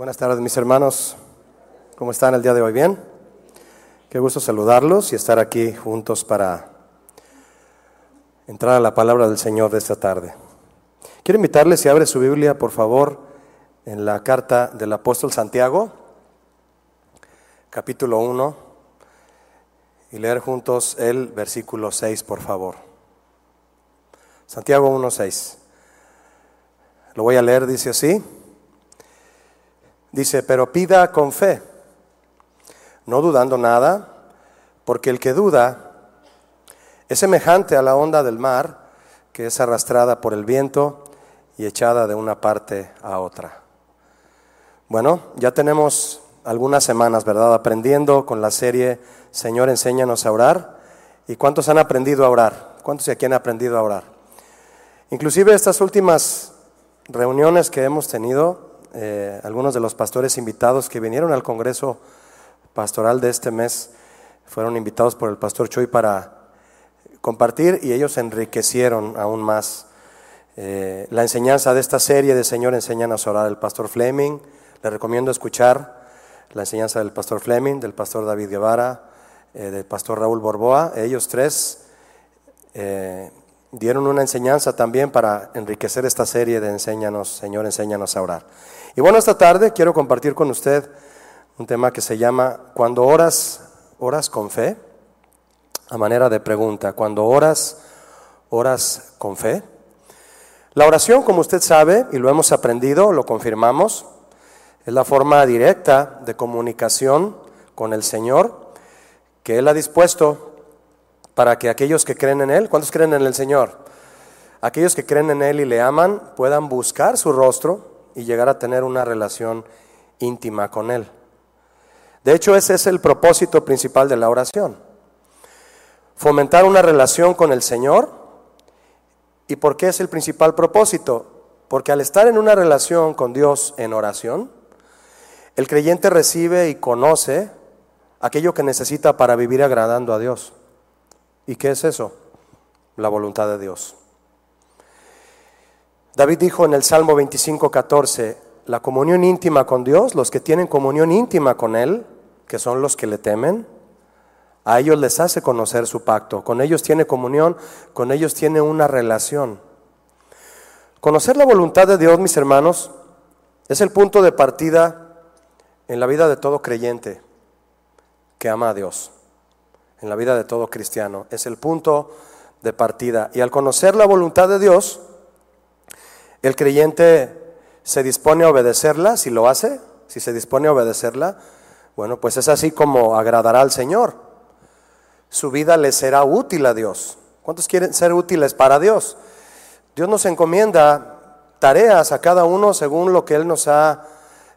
Buenas tardes mis hermanos, ¿cómo están el día de hoy? ¿Bien? Qué gusto saludarlos y estar aquí juntos para entrar a la palabra del Señor de esta tarde. Quiero invitarles, si abre su Biblia, por favor, en la carta del apóstol Santiago, capítulo 1, y leer juntos el versículo 6, por favor. Santiago 1, 6. Lo voy a leer, dice así. Dice, pero pida con fe, no dudando nada, porque el que duda es semejante a la onda del mar que es arrastrada por el viento y echada de una parte a otra. Bueno, ya tenemos algunas semanas, ¿verdad? Aprendiendo con la serie Señor, enséñanos a orar. ¿Y cuántos han aprendido a orar? ¿Cuántos de aquí han aprendido a orar? Inclusive estas últimas reuniones que hemos tenido, eh, algunos de los pastores invitados que vinieron al Congreso Pastoral de este mes fueron invitados por el pastor Choi para compartir y ellos enriquecieron aún más eh, la enseñanza de esta serie de Señor enseñan a orar el pastor Fleming. Le recomiendo escuchar la enseñanza del pastor Fleming, del pastor David Guevara, eh, del pastor Raúl Borboa. Ellos tres dieron una enseñanza también para enriquecer esta serie de Enséñanos, Señor, enséñanos a orar. Y bueno, esta tarde quiero compartir con usted un tema que se llama Cuando oras, oras con fe, a manera de pregunta, cuando oras, oras con fe. La oración, como usted sabe, y lo hemos aprendido, lo confirmamos, es la forma directa de comunicación con el Señor que Él ha dispuesto para que aquellos que creen en Él, ¿cuántos creen en el Señor? Aquellos que creen en Él y le aman puedan buscar su rostro y llegar a tener una relación íntima con Él. De hecho, ese es el propósito principal de la oración. Fomentar una relación con el Señor. ¿Y por qué es el principal propósito? Porque al estar en una relación con Dios en oración, el creyente recibe y conoce aquello que necesita para vivir agradando a Dios. ¿Y qué es eso? La voluntad de Dios. David dijo en el Salmo 25, 14, la comunión íntima con Dios, los que tienen comunión íntima con Él, que son los que le temen, a ellos les hace conocer su pacto, con ellos tiene comunión, con ellos tiene una relación. Conocer la voluntad de Dios, mis hermanos, es el punto de partida en la vida de todo creyente que ama a Dios, en la vida de todo cristiano. Es el punto de partida. Y al conocer la voluntad de Dios, el creyente se dispone a obedecerla, si lo hace, si se dispone a obedecerla, bueno, pues es así como agradará al Señor. Su vida le será útil a Dios. ¿Cuántos quieren ser útiles para Dios? Dios nos encomienda tareas a cada uno según lo que Él nos ha,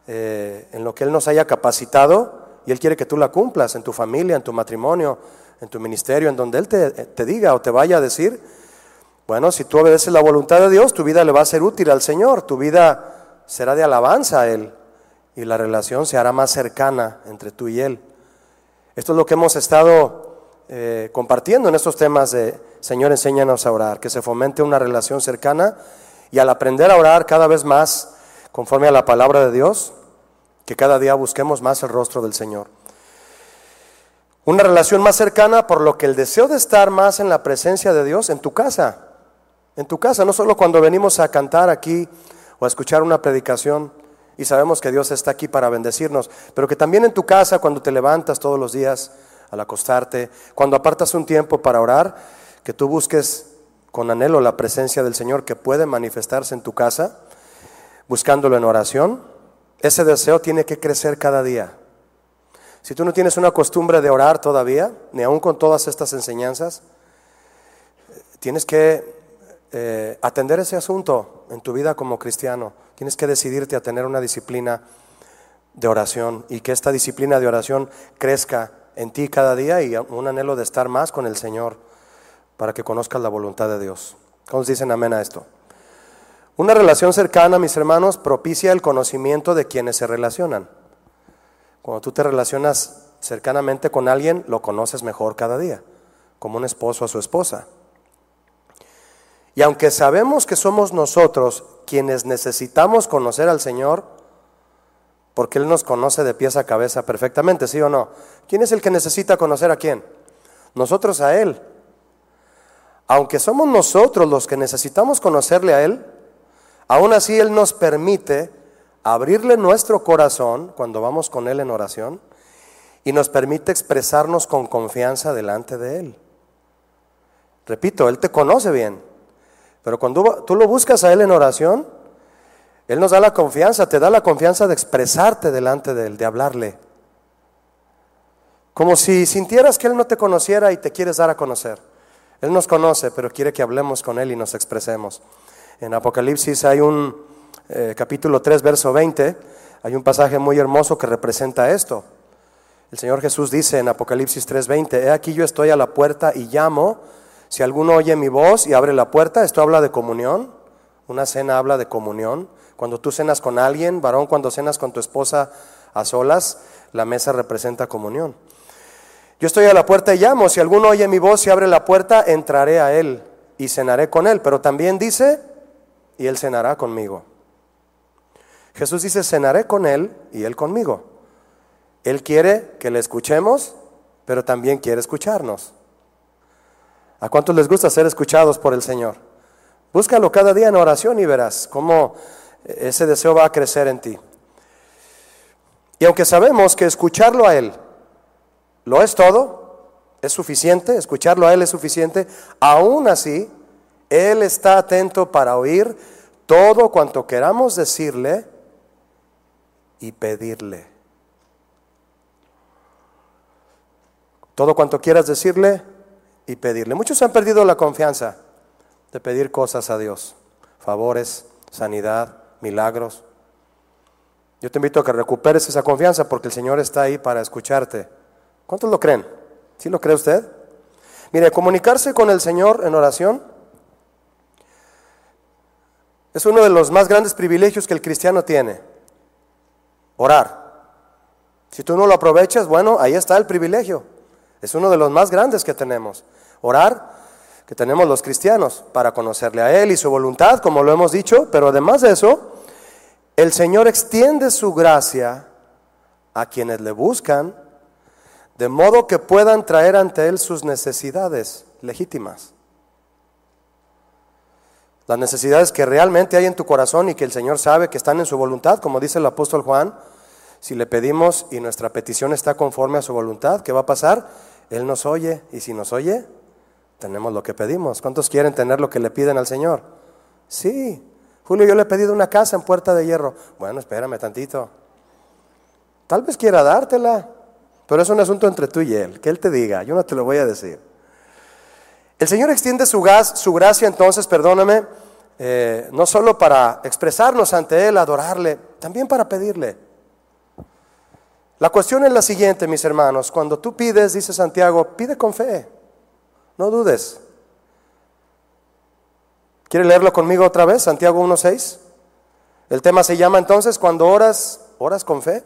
eh, en lo que Él nos haya capacitado, y Él quiere que tú la cumplas en tu familia, en tu matrimonio, en tu ministerio, en donde Él te, te diga o te vaya a decir. Bueno, si tú obedeces la voluntad de Dios, tu vida le va a ser útil al Señor, tu vida será de alabanza a Él y la relación se hará más cercana entre tú y Él. Esto es lo que hemos estado eh, compartiendo en estos temas de Señor, enséñanos a orar, que se fomente una relación cercana y al aprender a orar cada vez más conforme a la palabra de Dios, que cada día busquemos más el rostro del Señor. Una relación más cercana por lo que el deseo de estar más en la presencia de Dios en tu casa, en tu casa, no solo cuando venimos a cantar aquí o a escuchar una predicación y sabemos que Dios está aquí para bendecirnos, pero que también en tu casa, cuando te levantas todos los días al acostarte, cuando apartas un tiempo para orar, que tú busques con anhelo la presencia del Señor que puede manifestarse en tu casa, buscándolo en oración, ese deseo tiene que crecer cada día. Si tú no tienes una costumbre de orar todavía, ni aún con todas estas enseñanzas, tienes que eh, atender ese asunto en tu vida como cristiano. Tienes que decidirte a tener una disciplina de oración y que esta disciplina de oración crezca en ti cada día y un anhelo de estar más con el Señor para que conozcas la voluntad de Dios. ¿Cómo dicen amén a esto? Una relación cercana, mis hermanos, propicia el conocimiento de quienes se relacionan. Cuando tú te relacionas cercanamente con alguien, lo conoces mejor cada día, como un esposo a su esposa. Y aunque sabemos que somos nosotros quienes necesitamos conocer al Señor, Porque Él nos conoce de pies a cabeza perfectamente, ¿sí o no? ¿Quién es el que necesita conocer a quién? Nosotros a Él. Aunque somos nosotros los que necesitamos conocerle a Él, aún así Él nos permite abrirle nuestro corazón cuando vamos con Él en oración y nos permite expresarnos con confianza delante de Él. Repito, Él te conoce bien, pero cuando tú lo buscas a Él en oración, Él nos da la confianza, te da la confianza de expresarte delante de Él, de hablarle. Como si sintieras que Él no te conociera y te quieres dar a conocer. Él nos conoce, pero quiere que hablemos con Él y nos expresemos. En Apocalipsis hay un eh, capítulo 3, verso 20, hay un pasaje muy hermoso que representa esto. El Señor Jesús dice en Apocalipsis 3:20, he aquí yo estoy a la puerta y llamo, si alguno oye mi voz y abre la puerta, esto habla de comunión, una cena habla de comunión. Cuando tú cenas con alguien, varón, cuando cenas con tu esposa a solas, la mesa representa comunión. Yo estoy a la puerta y llamo, si alguno oye mi voz y abre la puerta, entraré a él y cenaré con él, pero también dice, y él cenará conmigo. Jesús dice, cenaré con él y él conmigo. Él quiere que le escuchemos, pero también quiere escucharnos. ¿A cuántos les gusta ser escuchados por el Señor? Búscalo cada día en oración y verás cómo ese deseo va a crecer en ti. Y aunque sabemos que escucharlo a Él lo es todo, es suficiente, escucharlo a Él es suficiente, aún así, Él está atento para oír todo cuanto queramos decirle y pedirle. Todo cuanto quieras decirle y pedirle. Muchos han perdido la confianza de pedir cosas a Dios, favores, sanidad, milagros. Yo te invito a que recuperes esa confianza porque el Señor está ahí para escucharte. ¿Cuántos lo creen? ¿Sí lo cree usted? Mire, comunicarse con el Señor en oración es uno de los más grandes privilegios que el cristiano tiene. Orar. Si tú no lo aprovechas, bueno, ahí está el privilegio. Es uno de los más grandes que tenemos. Orar, que tenemos los cristianos, para conocerle a Él y su voluntad, como lo hemos dicho, pero además de eso, el Señor extiende su gracia a quienes le buscan, de modo que puedan traer ante Él sus necesidades legítimas. Las necesidades que realmente hay en tu corazón y que el Señor sabe que están en su voluntad, como dice el apóstol Juan, si le pedimos y nuestra petición está conforme a su voluntad, ¿qué va a pasar? Él nos oye y si nos oye, tenemos lo que pedimos. ¿Cuántos quieren tener lo que le piden al Señor? Sí. Julio, yo le he pedido una casa en Puerta de Hierro. Bueno, espérame tantito. Tal vez quiera dártela, pero es un asunto entre tú y Él. Que Él te diga, yo no te lo voy a decir. El Señor extiende su, gas, su gracia entonces, perdóname, eh, no solo para expresarnos ante Él, adorarle, también para pedirle. La cuestión es la siguiente, mis hermanos. Cuando tú pides, dice Santiago, pide con fe. No dudes. ¿Quiere leerlo conmigo otra vez? Santiago 1.6. El tema se llama entonces, cuando oras, oras con fe.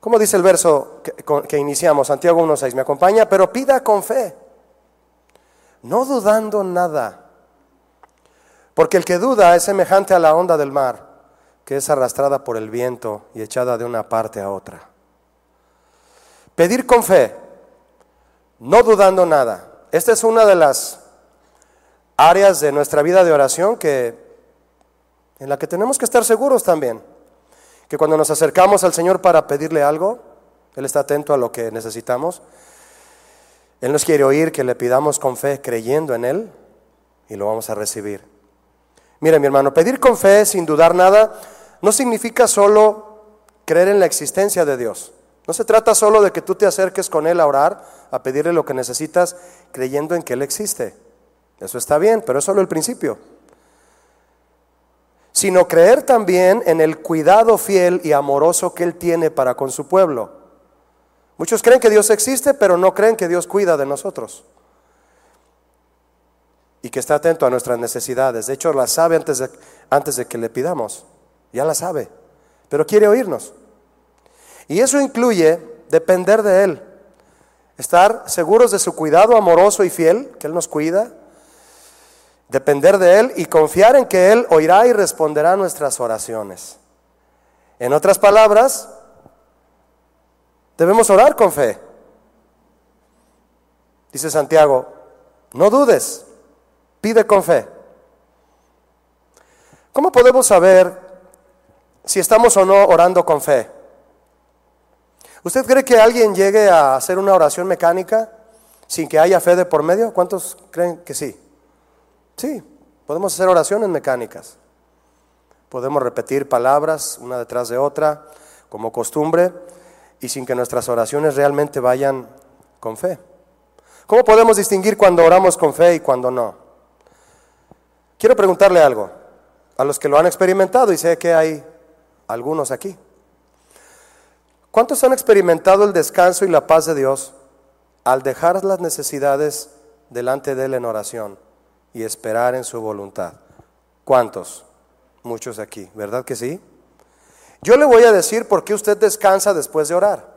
¿Cómo dice el verso que, que iniciamos? Santiago 1.6. Me acompaña, pero pida con fe. No dudando nada. Porque el que duda es semejante a la onda del mar que es arrastrada por el viento y echada de una parte a otra. Pedir con fe, no dudando nada. Esta es una de las áreas de nuestra vida de oración que en la que tenemos que estar seguros también, que cuando nos acercamos al Señor para pedirle algo, él está atento a lo que necesitamos. Él nos quiere oír que le pidamos con fe, creyendo en él y lo vamos a recibir. Mire, mi hermano, pedir con fe sin dudar nada no significa solo creer en la existencia de Dios. No se trata solo de que tú te acerques con Él a orar, a pedirle lo que necesitas, creyendo en que Él existe. Eso está bien, pero es solo el principio. Sino creer también en el cuidado fiel y amoroso que Él tiene para con su pueblo. Muchos creen que Dios existe, pero no creen que Dios cuida de nosotros. Y que está atento a nuestras necesidades. De hecho, las sabe antes de, antes de que le pidamos ya la sabe, pero quiere oírnos. Y eso incluye depender de Él, estar seguros de su cuidado amoroso y fiel, que Él nos cuida, depender de Él y confiar en que Él oirá y responderá nuestras oraciones. En otras palabras, debemos orar con fe. Dice Santiago, no dudes, pide con fe. ¿Cómo podemos saber si estamos o no orando con fe? ¿Usted cree que alguien llegue a hacer una oración mecánica sin que haya fe de por medio? ¿Cuántos creen que sí? Sí, podemos hacer oraciones mecánicas. Podemos repetir palabras una detrás de otra como costumbre y sin que nuestras oraciones realmente vayan con fe. ¿Cómo podemos distinguir cuando oramos con fe y cuando no? Quiero preguntarle algo a los que lo han experimentado y sé que hay algunos aquí. ¿Cuántos han experimentado el descanso y la paz de Dios al dejar las necesidades delante de Él en oración y esperar en su voluntad? ¿Cuántos? Muchos aquí, ¿verdad que sí? Yo le voy a decir por qué usted descansa después de orar.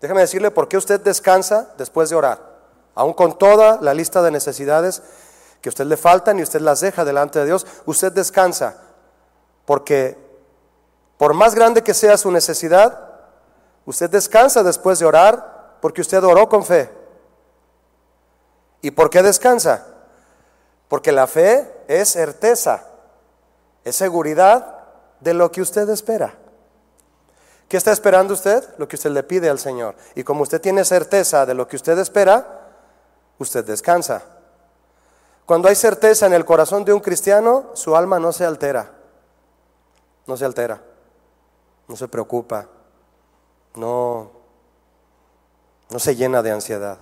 Déjame decirle por qué usted descansa después de orar. Aún con toda la lista de necesidades que a usted le faltan y usted las deja delante de Dios, usted descansa. Porque por más grande que sea su necesidad, usted descansa después de orar porque usted oró con fe. ¿Y por qué descansa? Porque la fe es certeza, es seguridad de lo que usted espera. ¿Qué está esperando usted? Lo que usted le pide al Señor. Y como usted tiene certeza de lo que usted espera, usted descansa. Cuando hay certeza en el corazón de un cristiano, su alma no se altera. No se altera. No se preocupa. No no se llena de ansiedad.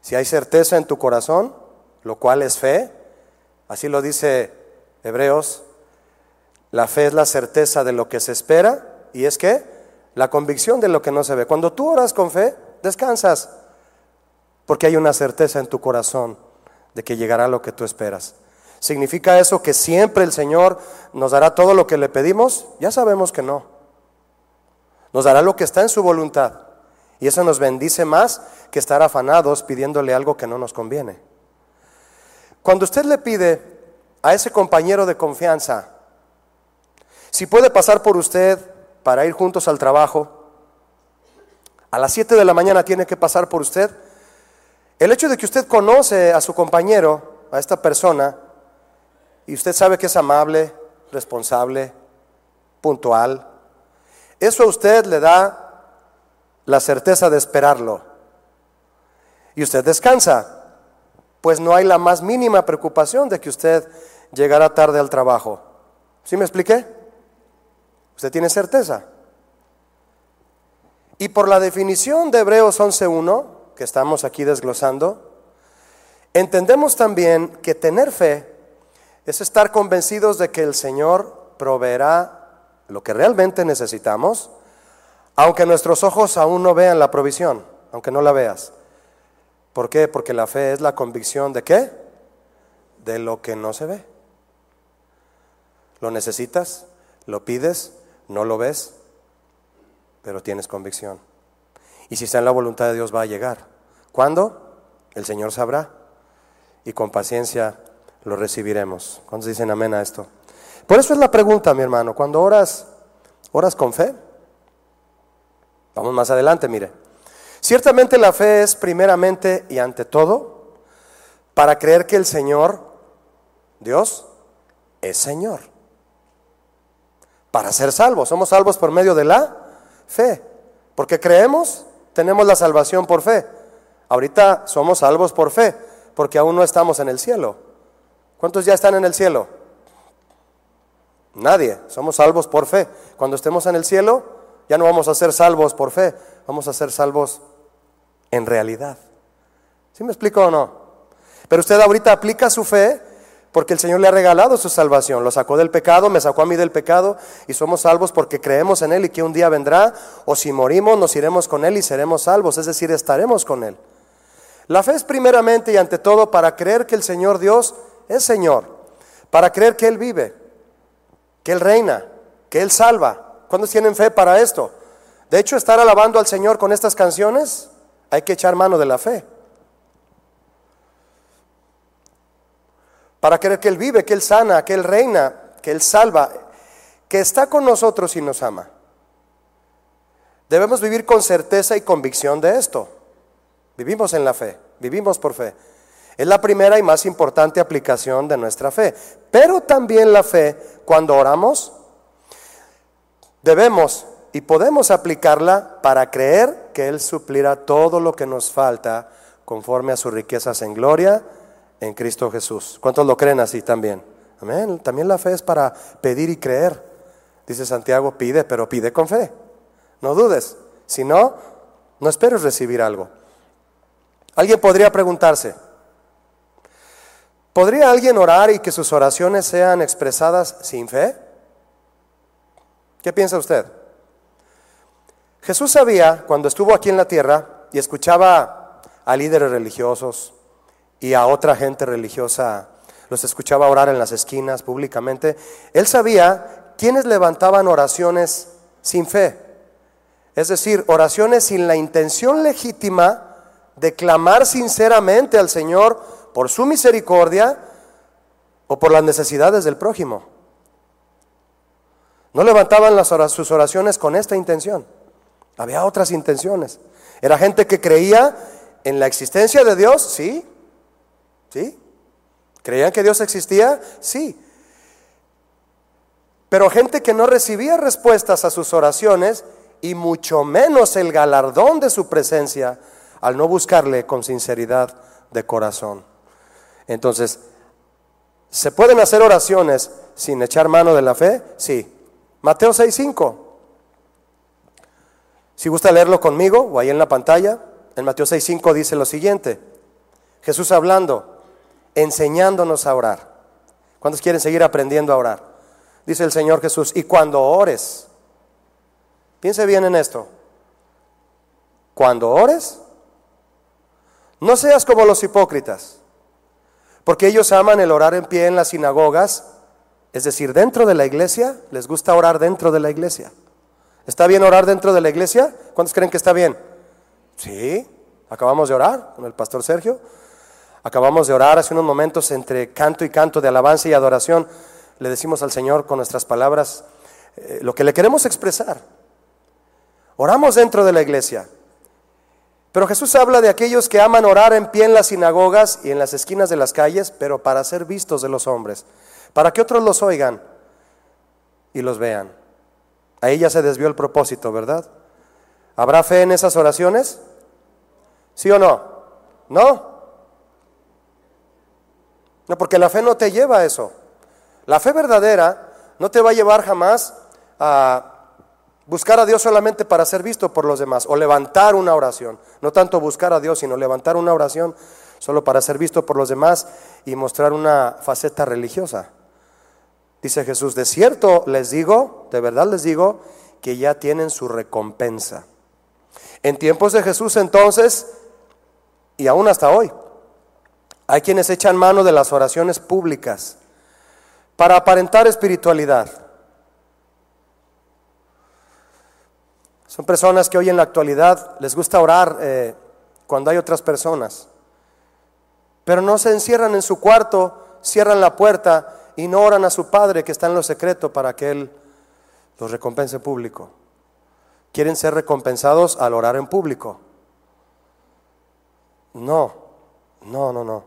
Si hay certeza en tu corazón, lo cual es fe. Así lo dice Hebreos. La fe es la certeza de lo que se espera y es que la convicción de lo que no se ve. Cuando tú oras con fe, descansas porque hay una certeza en tu corazón de que llegará lo que tú esperas. ¿Significa eso que siempre el Señor nos dará todo lo que le pedimos? Ya sabemos que no. Nos dará lo que está en su voluntad. Y eso nos bendice más que estar afanados pidiéndole algo que no nos conviene. Cuando usted le pide a ese compañero de confianza, si puede pasar por usted para ir juntos al trabajo, a las 7 de la mañana tiene que pasar por usted, el hecho de que usted conoce a su compañero, a esta persona, y usted sabe que es amable, responsable, puntual, eso a usted le da la certeza de esperarlo. Y usted descansa pues no hay la más mínima preocupación de que usted llegará tarde al trabajo. ¿Sí me expliqué? Usted tiene certeza. Y por la definición de Hebreos 11.1, que estamos aquí desglosando, entendemos también que tener fe es estar convencidos de que el Señor proveerá lo que realmente necesitamos, aunque nuestros ojos aún no vean la provisión, aunque no la veas. ¿Por qué? Porque la fe es la convicción de qué? De lo que no se ve. Lo necesitas, lo pides, no lo ves, pero tienes convicción. Y si está en la voluntad de Dios va a llegar. ¿Cuándo? El Señor sabrá. Y con paciencia lo recibiremos. ¿Cuántos dicen amén a esto? Por eso es la pregunta, mi hermano. Cuando oras, oras con fe. Vamos más adelante, mire. Ciertamente la fe es primeramente y ante todo para creer que el Señor, Dios, es Señor. Para ser salvos, somos salvos por medio de la fe. Porque creemos, tenemos la salvación por fe. Ahorita somos salvos por fe, porque aún no estamos en el cielo. ¿Cuántos ya están en el cielo? Nadie, somos salvos por fe. Cuando estemos en el cielo, ya no vamos a ser salvos por fe, vamos a ser salvos en realidad. ¿Sí me explico o no? Pero usted ahorita aplica su fe porque el Señor le ha regalado su salvación. Lo sacó del pecado, me sacó a mí del pecado y somos salvos porque creemos en Él y que un día vendrá o si morimos nos iremos con Él y seremos salvos, es decir, estaremos con Él. La fe es primeramente y ante todo para creer que el Señor Dios es Señor, para creer que Él vive, que Él reina, que Él salva. ¿Cuántos tienen fe para esto? De hecho, estar alabando al Señor con estas canciones hay que echar mano de la fe. Para creer que Él vive, que Él sana, que Él reina, que Él salva. que está con nosotros y nos ama. Debemos vivir con certeza y convicción de esto. Vivimos en la fe, vivimos por fe. Es la primera y más importante aplicación de nuestra fe. Pero también la fe, cuando oramos, debemos y podemos aplicarla para creer que Él suplirá todo lo que nos falta conforme a sus riquezas en gloria en Cristo Jesús. ¿Cuántos lo creen así también? Amén. También la fe es para pedir y creer. Dice Santiago, pide, pero pide con fe. No dudes. Si no, no esperes recibir algo. Alguien podría preguntarse, ¿podría alguien orar y que sus oraciones sean expresadas sin fe? ¿Qué piensa usted? Jesús sabía cuando estuvo aquí en la tierra y escuchaba a líderes religiosos y a otra gente religiosa, los escuchaba orar en las esquinas públicamente, él sabía quiénes levantaban oraciones sin fe, es decir, oraciones sin la intención legítima de clamar sinceramente al Señor por su misericordia o por las necesidades del prójimo. No levantaban sus oraciones con esta intención. Había otras intenciones. Era gente que creía en la existencia de Dios, sí. ¿Sí? ¿Creían que Dios existía? Sí. Pero gente que no recibía respuestas a sus oraciones y mucho menos el galardón de su presencia al no buscarle con sinceridad de corazón. Entonces, ¿se pueden hacer oraciones sin echar mano de la fe? Sí. Mateo 6.5. Si gusta leerlo conmigo o ahí en la pantalla, en Mateo 6.5 dice lo siguiente. Jesús hablando, enseñándonos a orar. ¿Cuántos quieren seguir aprendiendo a orar? Dice el Señor Jesús, y cuando ores, piense bien en esto, cuando ores, no seas como los hipócritas, porque ellos aman el orar en pie en las sinagogas es decir, dentro de la iglesia, les gusta orar dentro de la iglesia. ¿Está bien orar dentro de la iglesia? ¿Cuántos creen que está bien? Sí, acabamos de orar con el pastor Sergio. Acabamos de orar hace unos momentos entre canto y canto de alabanza y adoración. Le decimos al Señor con nuestras palabras eh, lo que le queremos expresar. Oramos dentro de la iglesia. Pero Jesús habla de aquellos que aman orar en pie en las sinagogas y en las esquinas de las calles, pero para ser vistos de los hombres para que otros los oigan y los vean. Ahí ya se desvió el propósito, ¿verdad? ¿Habrá fe en esas oraciones? ¿Sí o no? ¿No? No, porque la fe no te lleva a eso. La fe verdadera no te va a llevar jamás a buscar a Dios solamente para ser visto por los demás o levantar una oración. No tanto buscar a Dios, sino levantar una oración solo para ser visto por los demás y mostrar una faceta religiosa. Dice Jesús, de cierto les digo, de verdad les digo, que ya tienen su recompensa. En tiempos de Jesús entonces, y aún hasta hoy, hay quienes echan mano de las oraciones públicas para aparentar espiritualidad. Son personas que hoy en la actualidad les gusta orar eh, cuando hay otras personas, pero no se encierran en su cuarto, cierran la puerta y no oran a su Padre que está en lo secreto para que Él los recompense en público. Quieren ser recompensados al orar en público. No, no, no, no.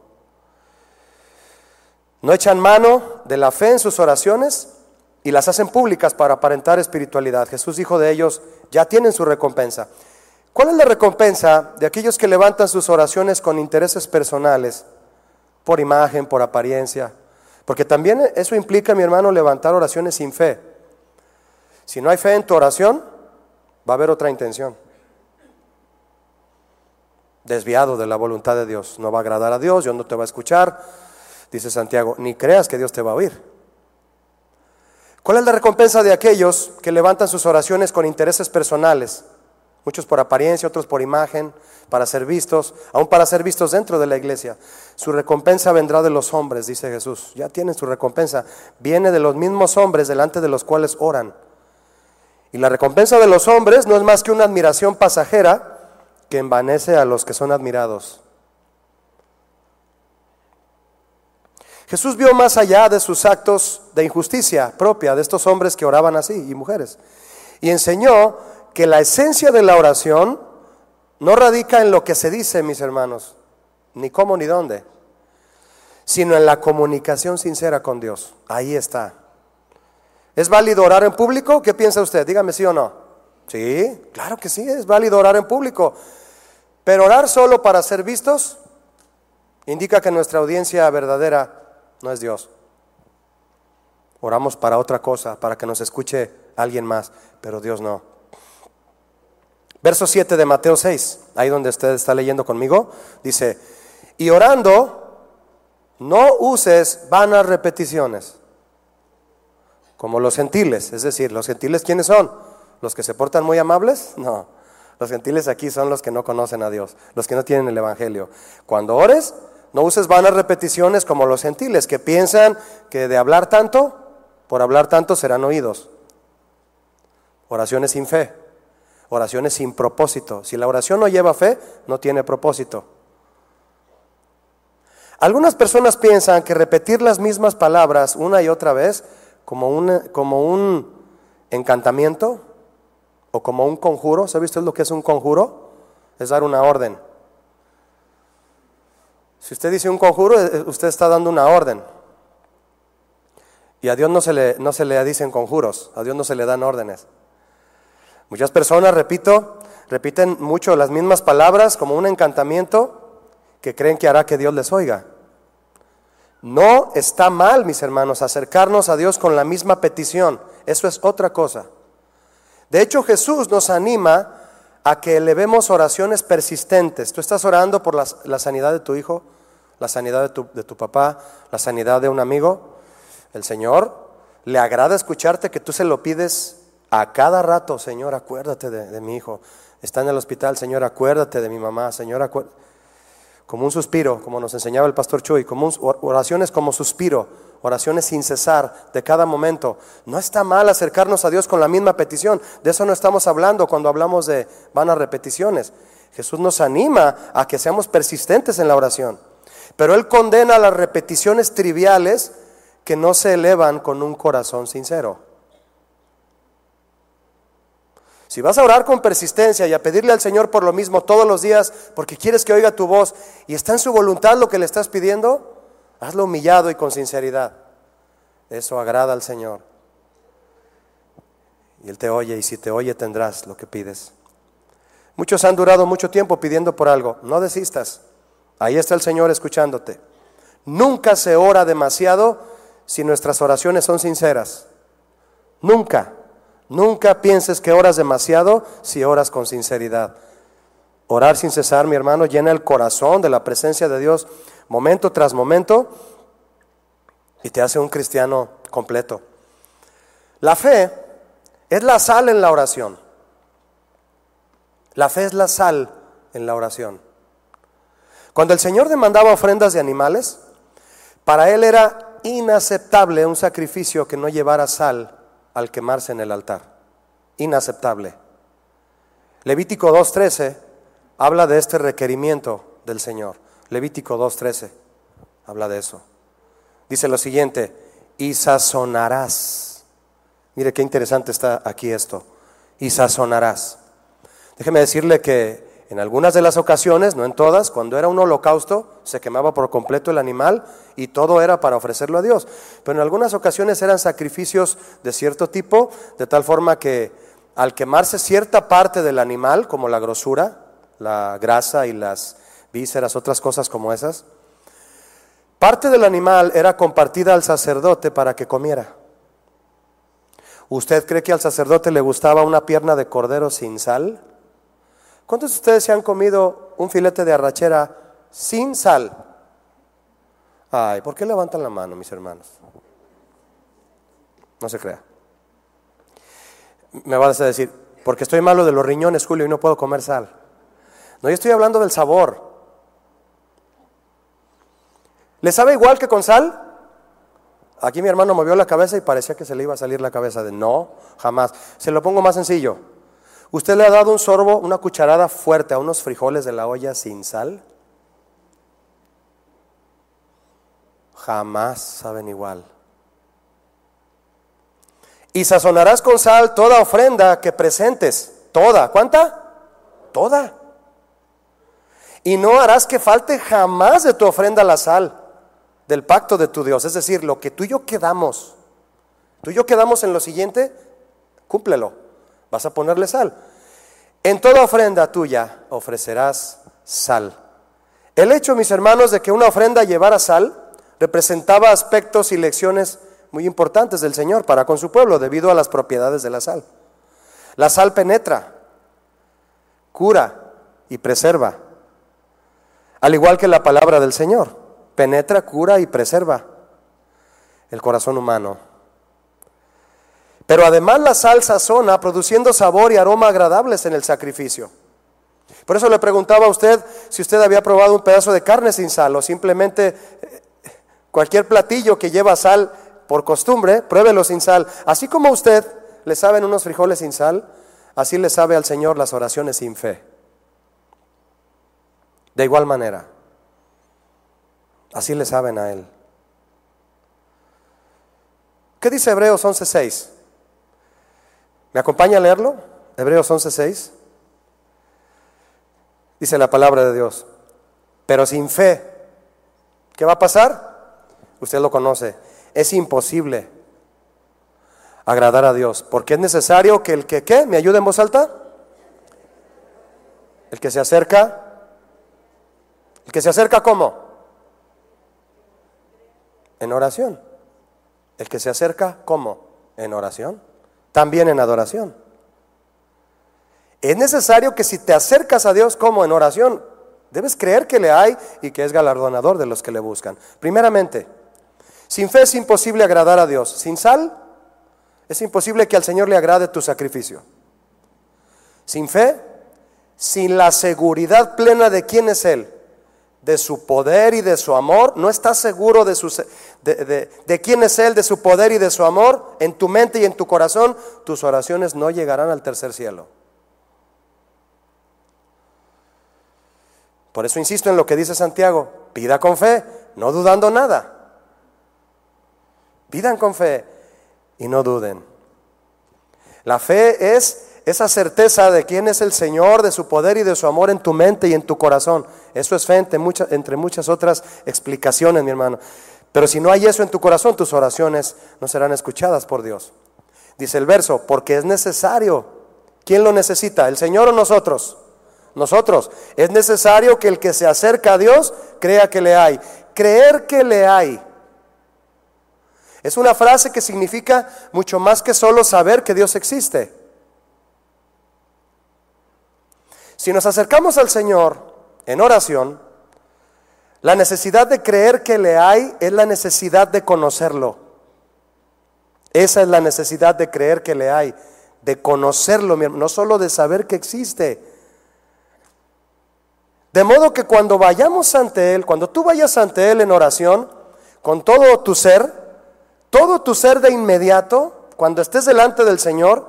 No echan mano de la fe en sus oraciones y las hacen públicas para aparentar espiritualidad. Jesús dijo de ellos, ya tienen su recompensa. ¿Cuál es la recompensa de aquellos que levantan sus oraciones con intereses personales, por imagen, por apariencia? Porque también eso implica, mi hermano, levantar oraciones sin fe. Si no hay fe en tu oración, va a haber otra intención. Desviado de la voluntad de Dios. No va a agradar a Dios, Dios no te va a escuchar. Dice Santiago, ni creas que Dios te va a oír. ¿Cuál es la recompensa de aquellos que levantan sus oraciones con intereses personales? Muchos por apariencia, otros por imagen, para ser vistos, aún para ser vistos dentro de la iglesia. Su recompensa vendrá de los hombres, dice Jesús. Ya tienen su recompensa. Viene de los mismos hombres delante de los cuales oran. Y la recompensa de los hombres no es más que una admiración pasajera que envanece a los que son admirados. Jesús vio más allá de sus actos de injusticia propia de estos hombres que oraban así y mujeres. Y enseñó que la esencia de la oración no radica en lo que se dice, mis hermanos, ni cómo ni dónde, sino en la comunicación sincera con Dios. Ahí está. ¿Es válido orar en público? ¿Qué piensa usted? Dígame sí o no. Sí, claro que sí, es válido orar en público. Pero orar solo para ser vistos indica que nuestra audiencia verdadera no es Dios. Oramos para otra cosa, para que nos escuche alguien más, pero Dios no. Verso 7 de Mateo 6, ahí donde usted está leyendo conmigo, dice, y orando, no uses vanas repeticiones, como los gentiles, es decir, los gentiles ¿quiénes son? ¿Los que se portan muy amables? No, los gentiles aquí son los que no conocen a Dios, los que no tienen el Evangelio. Cuando ores, no uses vanas repeticiones como los gentiles que piensan que de hablar tanto, por hablar tanto serán oídos. Oraciones sin fe, oraciones sin propósito. Si la oración no lleva fe, no tiene propósito. Algunas personas piensan que repetir las mismas palabras una y otra vez como un, como un encantamiento o como un conjuro, ¿sabe usted lo que es un conjuro? Es dar una orden. Si usted dice un conjuro, eh, usted está dando una orden. Y a Dios no se le, no se le dicen conjuros, a Dios no se le dan órdenes. Muchas personas, repito, repiten mucho las mismas palabras como un encantamiento que creen que hará que Dios les oiga. No está mal, mis hermanos, acercarnos a Dios con la misma petición. Eso es otra cosa. De hecho, Jesús nos anima a que elevemos oraciones persistentes. Tú estás orando por la, sanidad de tu hijo, la sanidad de tu, de tu papá, la sanidad de un amigo. El Señor le agrada escucharte que tú se lo pides a cada rato, Señor, acuérdate de, mi hijo. Está en el hospital, Señor, acuérdate de mi mamá, Señor, como un suspiro, como nos enseñaba el pastor Chuy, como oraciones como suspiro oraciones sin cesar de cada momento. No está mal acercarnos a Dios con la misma petición. De eso no estamos hablando cuando hablamos de vanas repeticiones. Jesús nos anima a que seamos persistentes en la oración. Pero Él condena las repeticiones triviales que no se elevan con un corazón sincero. Si vas a orar con persistencia y a pedirle al Señor por lo mismo todos los días porque quieres que oiga tu voz y está en su voluntad lo que le estás pidiendo, Hazlo humillado y con sinceridad. Eso agrada al Señor. Y Él te oye y si te oye tendrás lo que pides. Muchos han durado mucho tiempo pidiendo por algo. No desistas. Ahí está el Señor escuchándote. Nunca se ora demasiado si nuestras oraciones son sinceras. Nunca. Nunca pienses que oras demasiado si oras con sinceridad. Orar sin cesar, mi hermano, llena el corazón de la presencia de Dios momento tras momento y te hace un cristiano completo. La fe es la sal en la oración. La fe es la sal en la oración. Cuando el Señor demandaba ofrendas de animales, para Él era inaceptable un sacrificio que no llevara sal al quemarse en el altar. Inaceptable. Levítico 2.13 habla de este requerimiento del Señor. Levítico 2.13 habla de eso. Dice lo siguiente, y sazonarás. Mire qué interesante está aquí esto. Y sazonarás. Déjeme decirle que en algunas de las ocasiones, no en todas, cuando era un holocausto, se quemaba por completo el animal y todo era para ofrecerlo a Dios. Pero en algunas ocasiones eran sacrificios de cierto tipo, de tal forma que al quemarse cierta parte del animal, como la grosura, la grasa y las vísceras, otras cosas como esas. Parte del animal era compartida al sacerdote para que comiera. ¿Usted cree que al sacerdote le gustaba una pierna de cordero sin sal? ¿Cuántos de ustedes se han comido un filete de arrachera sin sal? Ay, ¿por qué levantan la mano, mis hermanos? No se crea. Me vas a decir, porque estoy malo de los riñones, Julio, y no puedo comer sal. No, yo estoy hablando del sabor. ¿Le sabe igual que con sal? Aquí mi hermano movió la cabeza y parecía que se le iba a salir la cabeza de no, jamás. Se lo pongo más sencillo. ¿Usted le ha dado un sorbo, una cucharada fuerte a unos frijoles de la olla sin sal? jamás saben igual. Y sazonarás con sal toda ofrenda que presentes. Toda. ¿Cuánta? Toda. Y no harás que falte jamás de tu ofrenda la sal del pacto de tu Dios. Es decir, lo que tú y yo quedamos. Tú y yo quedamos en lo siguiente, cúmplelo. Vas a ponerle sal. En toda ofrenda tuya ofrecerás sal. El hecho, mis hermanos, de que una ofrenda llevara sal representaba aspectos y lecciones muy importantes del Señor para con su pueblo debido a las propiedades de la sal. La sal penetra, cura y preserva, al igual que la palabra del Señor, penetra, cura y preserva el corazón humano. Pero además la sal sazona, produciendo sabor y aroma agradables en el sacrificio. Por eso le preguntaba a usted si usted había probado un pedazo de carne sin sal o simplemente eh, cualquier platillo que lleva sal por costumbre, pruébelo sin sal. Así como usted le saben unos frijoles sin sal, así le sabe al Señor las oraciones sin fe. De igual manera, así le saben a Él. ¿Qué dice Hebreos 11.6? ¿Me acompaña a leerlo? Hebreos 11.6. Dice la palabra de Dios. Pero sin fe, ¿qué va a pasar? Usted lo conoce. Es imposible agradar a Dios, porque es necesario que el que, ¿qué? ¿Me ayude en voz alta? El que se acerca. ¿El que se acerca cómo? En oración. El que se acerca cómo? En oración. También en adoración. Es necesario que si te acercas a Dios como en oración, debes creer que le hay y que es galardonador de los que le buscan. Primeramente, sin fe es imposible agradar a Dios. Sin sal es imposible que al Señor le agrade tu sacrificio. Sin fe, sin la seguridad plena de quién es Él, de su poder y de su amor, no estás seguro de, su, de, de, quién es Él, de su poder y de su amor, en tu mente y en tu corazón, tus oraciones no llegarán al tercer cielo. Por eso insisto en lo que dice Santiago, pida con fe, no dudando nada. Pidan con fe y no duden. La fe es esa certeza de quién es el Señor, de su poder y de su amor en tu mente y en tu corazón. Eso es fe entre muchas, entre muchas otras explicaciones, mi hermano. Pero si no hay eso en tu corazón, tus oraciones no serán escuchadas por Dios. Dice el verso, porque es necesario. ¿Quién lo necesita? ¿El Señor o nosotros? nosotros. Es necesario que el que se acerca a Dios crea que le hay. Creer que le hay. Es una frase que significa mucho más que solo saber que Dios existe. Si nos acercamos al Señor en oración, la necesidad de creer que le hay es la necesidad de conocerlo. Esa es la necesidad de creer que le hay, de conocerlo, no solo de saber que existe, de modo que cuando vayamos ante Él, cuando tú vayas ante Él en oración, con todo tu ser, todo tu ser de inmediato, cuando estés delante del Señor,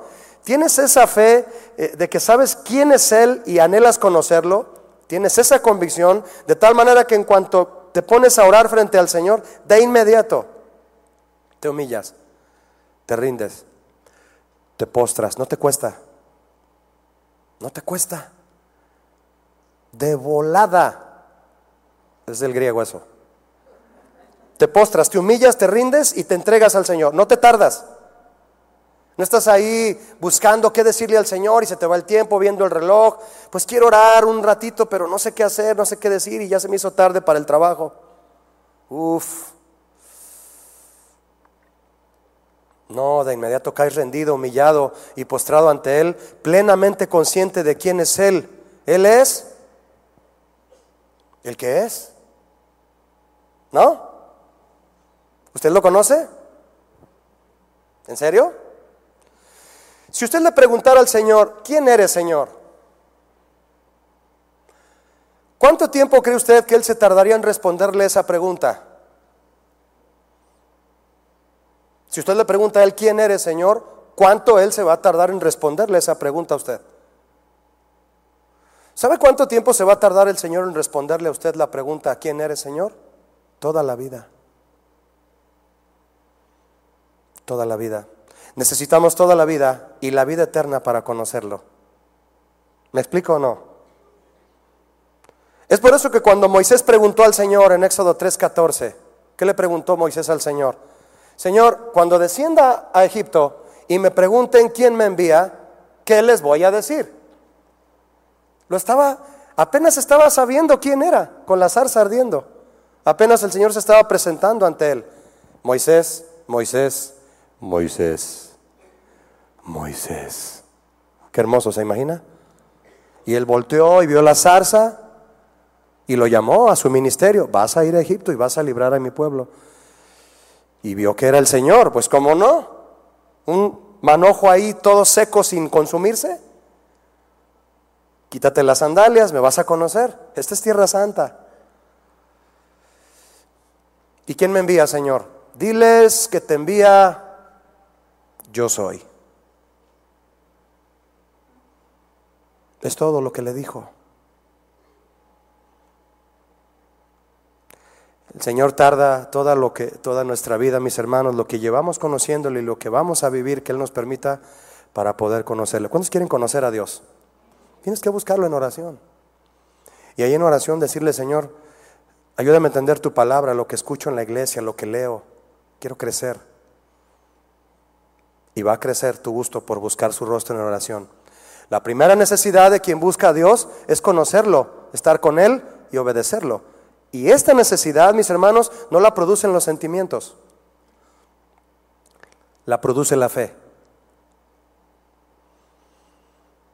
tienes esa fe eh, de que sabes quién es Él y anhelas conocerlo, tienes esa convicción, de tal manera que en cuanto te pones a orar frente al Señor, de inmediato te humillas, te rindes, te postras, no te cuesta, no te cuesta de volada. Es el griego eso. Te postras, te humillas, te rindes y te entregas al Señor. No te tardas. No estás ahí buscando qué decirle al Señor y se te va el tiempo viendo el reloj. Pues quiero orar un ratito, pero no sé qué hacer, no sé qué decir y ya se me hizo tarde para el trabajo. Uf. No, de inmediato caes rendido, humillado y postrado ante Él, plenamente consciente de quién es Él. Él es el que es. ¿No? ¿Usted lo conoce? ¿En serio? Si usted le preguntara al Señor, ¿quién eres, Señor? ¿Cuánto tiempo cree usted que Él se tardaría en responderle esa pregunta? Si usted le pregunta a Él, ¿quién eres, Señor? ¿Cuánto Él se va a tardar en responderle esa pregunta a usted? ¿Sabe cuánto tiempo se va a tardar el Señor en responderle a usted la pregunta, ¿quién eres Señor? Toda la vida. Toda la vida. Necesitamos toda la vida y la vida eterna para conocerlo. ¿Me explico o no? Es por eso que cuando Moisés preguntó al Señor en Éxodo 3:14, ¿qué le preguntó Moisés al Señor? Señor, cuando descienda a Egipto y me pregunten quién me envía, ¿qué les voy a decir? Lo estaba, apenas estaba sabiendo quién era, con la zarza ardiendo. Apenas el Señor se estaba presentando ante él. Moisés, Moisés, Moisés, Moisés. Qué hermoso, ¿se imagina? Y él volteó y vio la zarza y lo llamó a su ministerio. Vas a ir a Egipto y vas a librar a mi pueblo. Y vio que era el Señor, pues cómo no, un manojo ahí todo seco sin consumirse. Quítate las sandalias, me vas a conocer. Esta es tierra santa. ¿Y quién me envía, Señor? Diles que te envía yo soy. Es todo lo que le dijo. El Señor tarda toda, lo que, toda nuestra vida, mis hermanos, lo que llevamos conociéndole y lo que vamos a vivir, que Él nos permita para poder conocerle. ¿Cuántos quieren conocer a Dios? Tienes que buscarlo en oración. Y ahí en oración decirle, Señor, ayúdame a entender tu palabra, lo que escucho en la iglesia, lo que leo. Quiero crecer. Y va a crecer tu gusto por buscar su rostro en oración. La primera necesidad de quien busca a Dios es conocerlo, estar con Él y obedecerlo. Y esta necesidad, mis hermanos, no la producen los sentimientos, la produce la fe.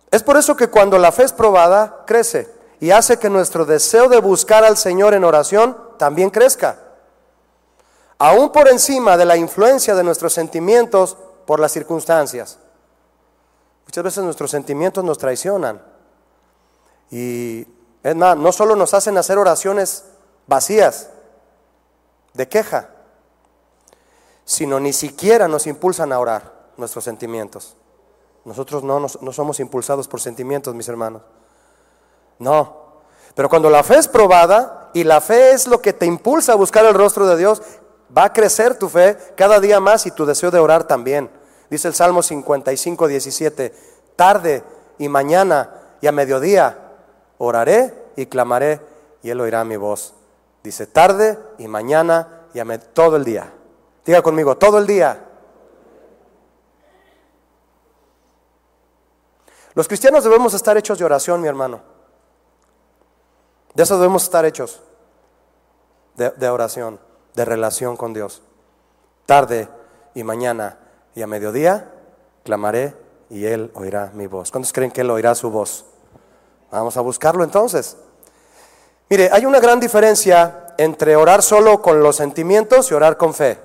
Es por eso que cuando la fe es probada, crece y hace que nuestro deseo de buscar al Señor en oración también crezca. Aún por encima de la influencia de nuestros sentimientos por las circunstancias. Muchas veces nuestros sentimientos nos traicionan. Y es más, no solo nos hacen hacer oraciones vacías, de queja, sino ni siquiera nos impulsan a orar nuestros sentimientos. Nosotros no, no somos impulsados por sentimientos, mis hermanos. No. Pero cuando la fe es probada y la fe es lo que te impulsa a buscar el rostro de Dios, va a crecer tu fe cada día más y tu deseo de orar también. Dice el Salmo 55, 17, tarde y mañana y a mediodía oraré y clamaré y Él oirá mi voz. Dice tarde y mañana y a todo el día. Diga conmigo, todo el día. Los cristianos debemos estar hechos de oración, mi hermano. De eso debemos estar hechos. De oración, de relación con Dios. Tarde y mañana y a mediodía clamaré y Él oirá mi voz. ¿Cuántos creen que Él oirá su voz? Vamos a buscarlo entonces. Mire, hay una gran diferencia entre orar solo con los sentimientos y orar con fe.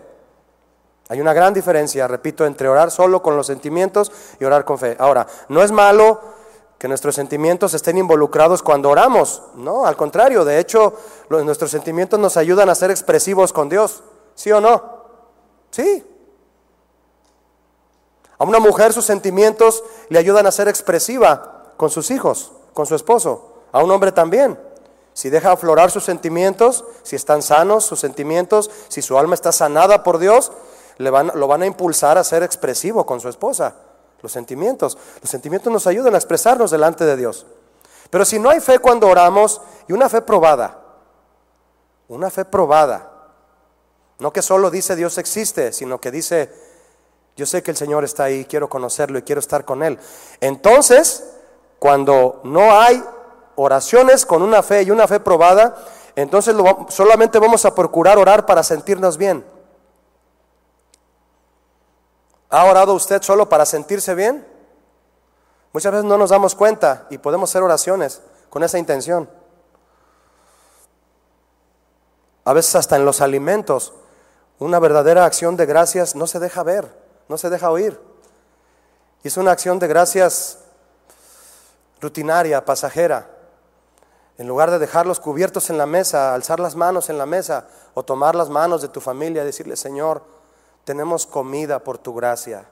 Hay una gran diferencia, repito, entre orar solo con los sentimientos y orar con fe. Ahora, no es malo que nuestros sentimientos estén involucrados cuando oramos, no, al contrario, de hecho, nuestros sentimientos nos ayudan a ser expresivos con Dios, ¿sí o no? Sí, a una mujer sus sentimientos le ayudan a ser expresiva con sus hijos, con su esposo. A un hombre también. Si deja aflorar sus sentimientos, si están sanos sus sentimientos, si su alma está sanada por Dios, le van, lo van a impulsar a ser expresivo con su esposa. Los sentimientos. Los sentimientos nos ayudan a expresarnos delante de Dios. Pero si no hay fe cuando oramos, y una fe probada, una fe probada, no que solo dice Dios existe, sino que dice yo sé que el Señor está ahí, quiero conocerlo y quiero estar con Él. Entonces, cuando no hay oraciones con una fe y una fe probada, entonces solamente vamos a procurar orar para sentirnos bien. ¿Ha orado usted solo para sentirse bien? Muchas veces no nos damos cuenta y podemos hacer oraciones con esa intención. A veces hasta en los alimentos, una verdadera acción de gracias no se deja ver no se deja oír. Y es una acción de gracias rutinaria, pasajera. En lugar de dejarlos cubiertos en la mesa, alzar las manos en la mesa o tomar las manos de tu familia y decirle, Señor, tenemos comida por tu gracia.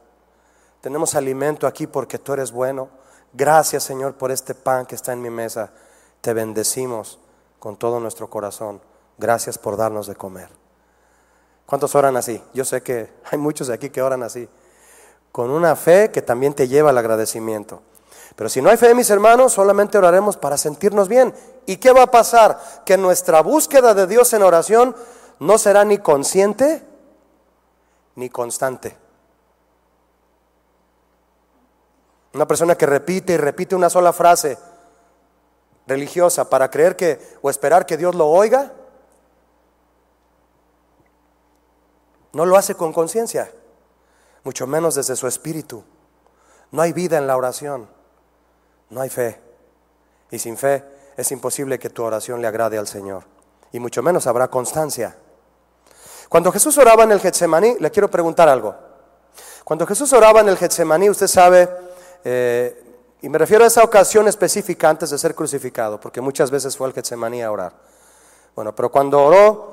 Tenemos alimento aquí porque tú eres bueno. Gracias, Señor, por este pan que está en mi mesa. Te bendecimos con todo nuestro corazón. Gracias por darnos de comer. ¿Cuántos oran así? Yo sé que hay muchos de aquí que oran así. Con una fe que también te lleva al agradecimiento. Pero si no hay fe, mis hermanos, solamente oraremos para sentirnos bien. ¿Y qué va a pasar? Que nuestra búsqueda de Dios en oración no será ni consciente ni constante. Una persona que repite y repite una sola frase religiosa para creer que o esperar que Dios lo oiga, no lo hace con conciencia, mucho menos desde su espíritu. No hay vida en la oración, no hay fe. Y sin fe es imposible que tu oración le agrade al Señor. Y mucho menos habrá constancia. Cuando Jesús oraba en el Getsemaní, le quiero preguntar algo. Cuando Jesús oraba en el Getsemaní, usted sabe, eh, y me refiero a esa ocasión específica antes de ser crucificado, porque muchas veces fue al Getsemaní a orar. Bueno, pero cuando oró,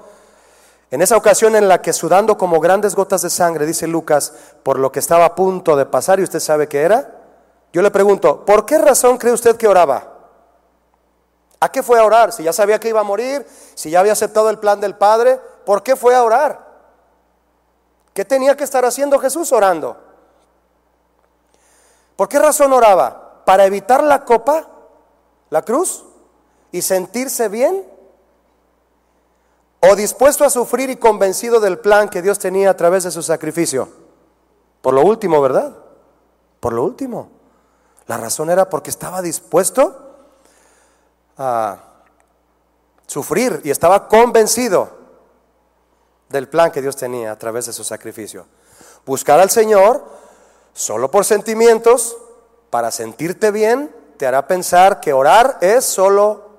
en esa ocasión en la que sudando como grandes gotas de sangre, dice Lucas, por lo que estaba a punto de pasar, y usted sabe qué era, yo le pregunto, ¿por qué razón cree usted que oraba? ¿A qué fue a orar? Si ya sabía que iba a morir, si ya había aceptado el plan del Padre, ¿por qué fue a orar? ¿Qué tenía que estar haciendo Jesús orando? ¿Por qué razón oraba? ¿Para evitar la copa, la cruz, y sentirse bien? ¿O dispuesto a sufrir y convencido del plan que Dios tenía a través de su sacrificio? Por lo último, ¿verdad? Por lo último. La razón era porque estaba dispuesto a sufrir y estaba convencido del plan que Dios tenía a través de su sacrificio. Buscar al Señor solo por sentimientos, para sentirte bien, te hará pensar que orar es solo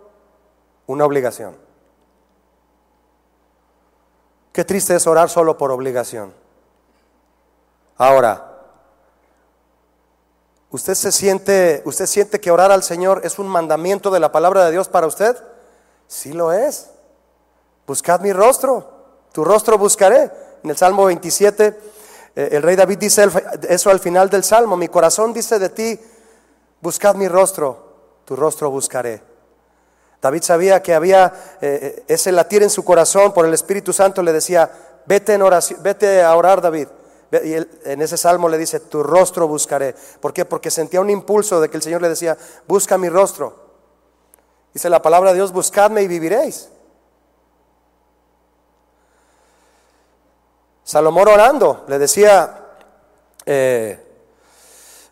una obligación. Qué triste es orar solo por obligación. Ahora, ¿usted se siente, usted siente que orar al Señor es un mandamiento de la palabra de Dios para usted? Sí lo es. Buscad mi rostro tu rostro buscaré. En el Salmo 27, eh, el rey David dice eso al final del Salmo. Mi corazón dice de ti, buscad mi rostro, tu rostro buscaré. David sabía que había eh, eh, ese latir en su corazón por el Espíritu Santo. Le decía, vete, en oración, vete a orar, David. Y en ese salmo le dice, tu rostro buscaré. ¿Por qué? Porque sentía un impulso de que el Señor le decía, busca mi rostro. Dice la palabra de Dios, buscadme y viviréis. Salomón orando le decía, eh,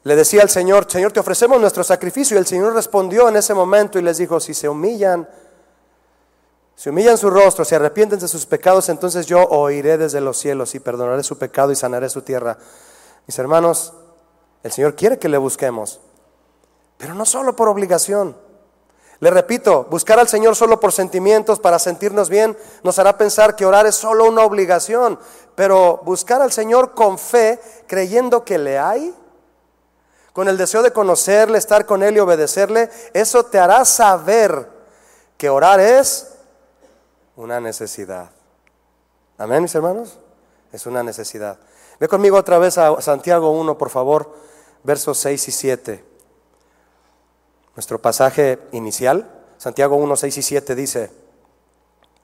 le decía al Señor, Señor, te ofrecemos nuestro sacrificio. Y el Señor respondió en ese momento y les dijo, si se humillan, si humillan su rostro, si arrepienten de sus pecados, entonces yo oiré desde los cielos y perdonaré su pecado y sanaré su tierra. Mis hermanos, el Señor quiere que le busquemos, pero no solo por obligación. Le repito, buscar al Señor solo por sentimientos, para sentirnos bien, nos hará pensar que orar es solo una obligación, pero buscar al Señor con fe, creyendo que le hay, con el deseo de conocerle, estar con Él y obedecerle, eso te hará saber que orar es una necesidad. Amén, mis hermanos. Es una necesidad. Ve conmigo otra vez a Santiago 1, por favor, versos 6 y 7. Nuestro pasaje inicial, Santiago 1, 6 y 7 dice,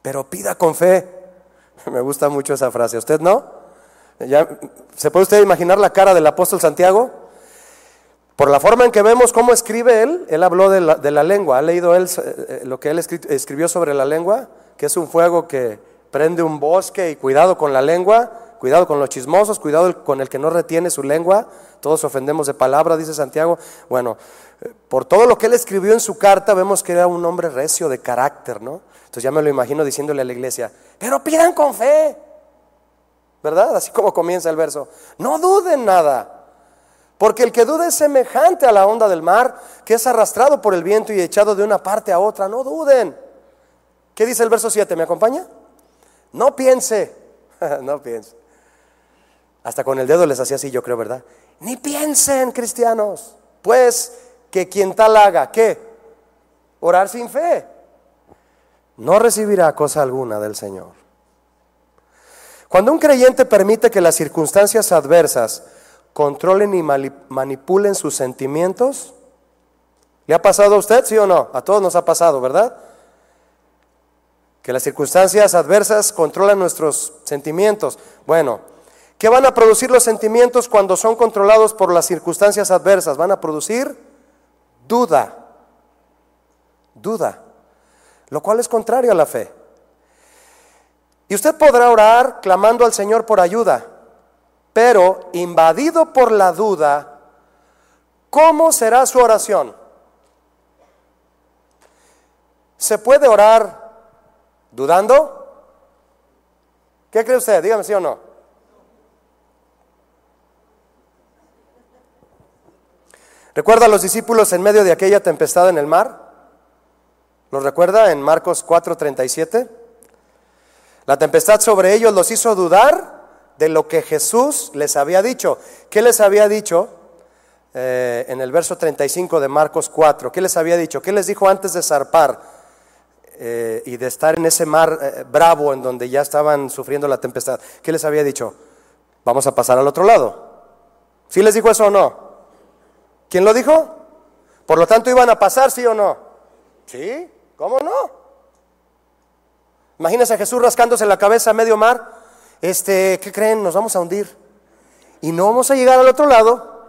pero pida con fe. Me gusta mucho esa frase. ¿Usted no? ¿Ya, ¿Se puede usted imaginar la cara del apóstol Santiago? Por la forma en que vemos cómo escribe él, él habló de la, lengua. ¿Ha leído él eh, lo que él escribió sobre la lengua? Que es un fuego que prende un bosque y cuidado con la lengua, cuidado con los chismosos, cuidado con el que no retiene su lengua. Todos ofendemos de palabra, dice Santiago. Bueno, por todo lo que él escribió en su carta, vemos que era un hombre recio de carácter, ¿no? Entonces ya me lo imagino diciéndole a la iglesia, pero pidan con fe, ¿verdad? Así como comienza el verso. No duden nada, porque el que dude es semejante a la onda del mar, que es arrastrado por el viento y echado de una parte a otra. No duden. ¿Qué dice el verso 7? ¿Me acompaña? No piense, no piense. Hasta con el dedo les hacía así, yo creo, ¿verdad? Ni piensen, cristianos, pues que quien tal haga, ¿qué? Orar sin fe. No recibirá cosa alguna del Señor. Cuando un creyente permite que las circunstancias adversas controlen y manipulen sus sentimientos, ¿le ha pasado a usted, sí o no? A todos nos ha pasado, ¿verdad? Que las circunstancias adversas controlan nuestros sentimientos. Bueno, ¿qué van a producir los sentimientos cuando son controlados por las circunstancias adversas? Van a producir duda. Duda. Lo cual es contrario a la fe. Y usted podrá orar clamando al Señor por ayuda, pero invadido por la duda, ¿cómo será su oración? ¿Se puede orar dudando? ¿Qué cree usted? Dígame sí o no. ¿Recuerda a los discípulos en medio de aquella tempestad en el mar? ¿Los recuerda en Marcos 4:37? La tempestad sobre ellos los hizo dudar de lo que Jesús les había dicho. ¿Qué les había dicho? Eh, en el verso 35 de Marcos 4. ¿Qué les había dicho? ¿Qué les dijo antes de zarpar? Eh, y de estar en ese mar eh, bravo en donde ya estaban sufriendo la tempestad, ¿qué les había dicho? Vamos a pasar al otro lado. ¿Sí les dijo eso o no? ¿Quién lo dijo? Por lo tanto, ¿iban a pasar, sí o no? Sí, ¿cómo no? Imagínense a Jesús rascándose la cabeza a medio mar. Este, ¿qué creen? Nos vamos a hundir. Y no vamos a llegar al otro lado.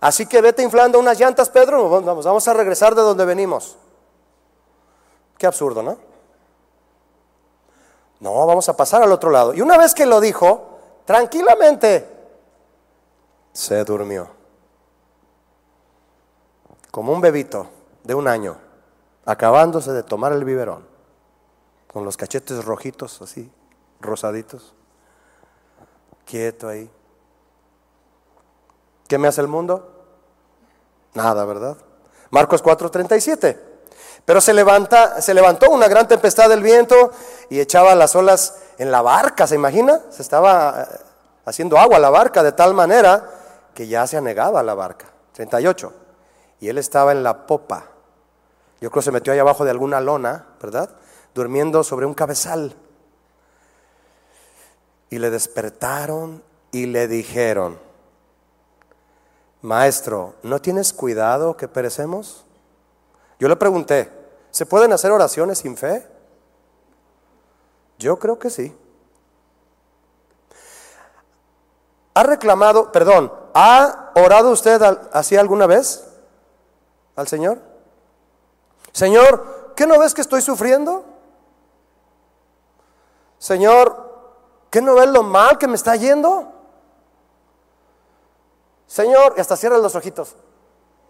Así que vete inflando unas llantas, Pedro. Vamos, vamos a regresar de donde venimos. Qué absurdo, ¿no? No, vamos a pasar al otro lado. Y una vez que lo dijo, tranquilamente se durmió. Como un bebito de un año, acabándose de tomar el biberón, con los cachetes rojitos así, rosaditos, quieto ahí. ¿Qué me hace el mundo? Nada, ¿verdad? Marcos 4:37. Pero se, levanta, se levantó una gran tempestad del viento y echaba las olas en la barca, ¿se imagina? Se estaba eh, haciendo agua la barca de tal manera que ya se anegaba la barca. 38. Y él estaba en la popa. Yo creo que se metió ahí abajo de alguna lona, ¿verdad? Durmiendo sobre un cabezal. Y le despertaron y le dijeron, Maestro, ¿no tienes cuidado que perecemos? Yo le pregunté, ¿se pueden hacer oraciones sin fe? Yo creo que sí. ¿Ha reclamado, perdón, ha orado usted así alguna vez al Señor? Señor, ¿qué no ves que estoy sufriendo? Señor, ¿qué no ves lo mal que me está yendo? Señor, y hasta cierras los ojitos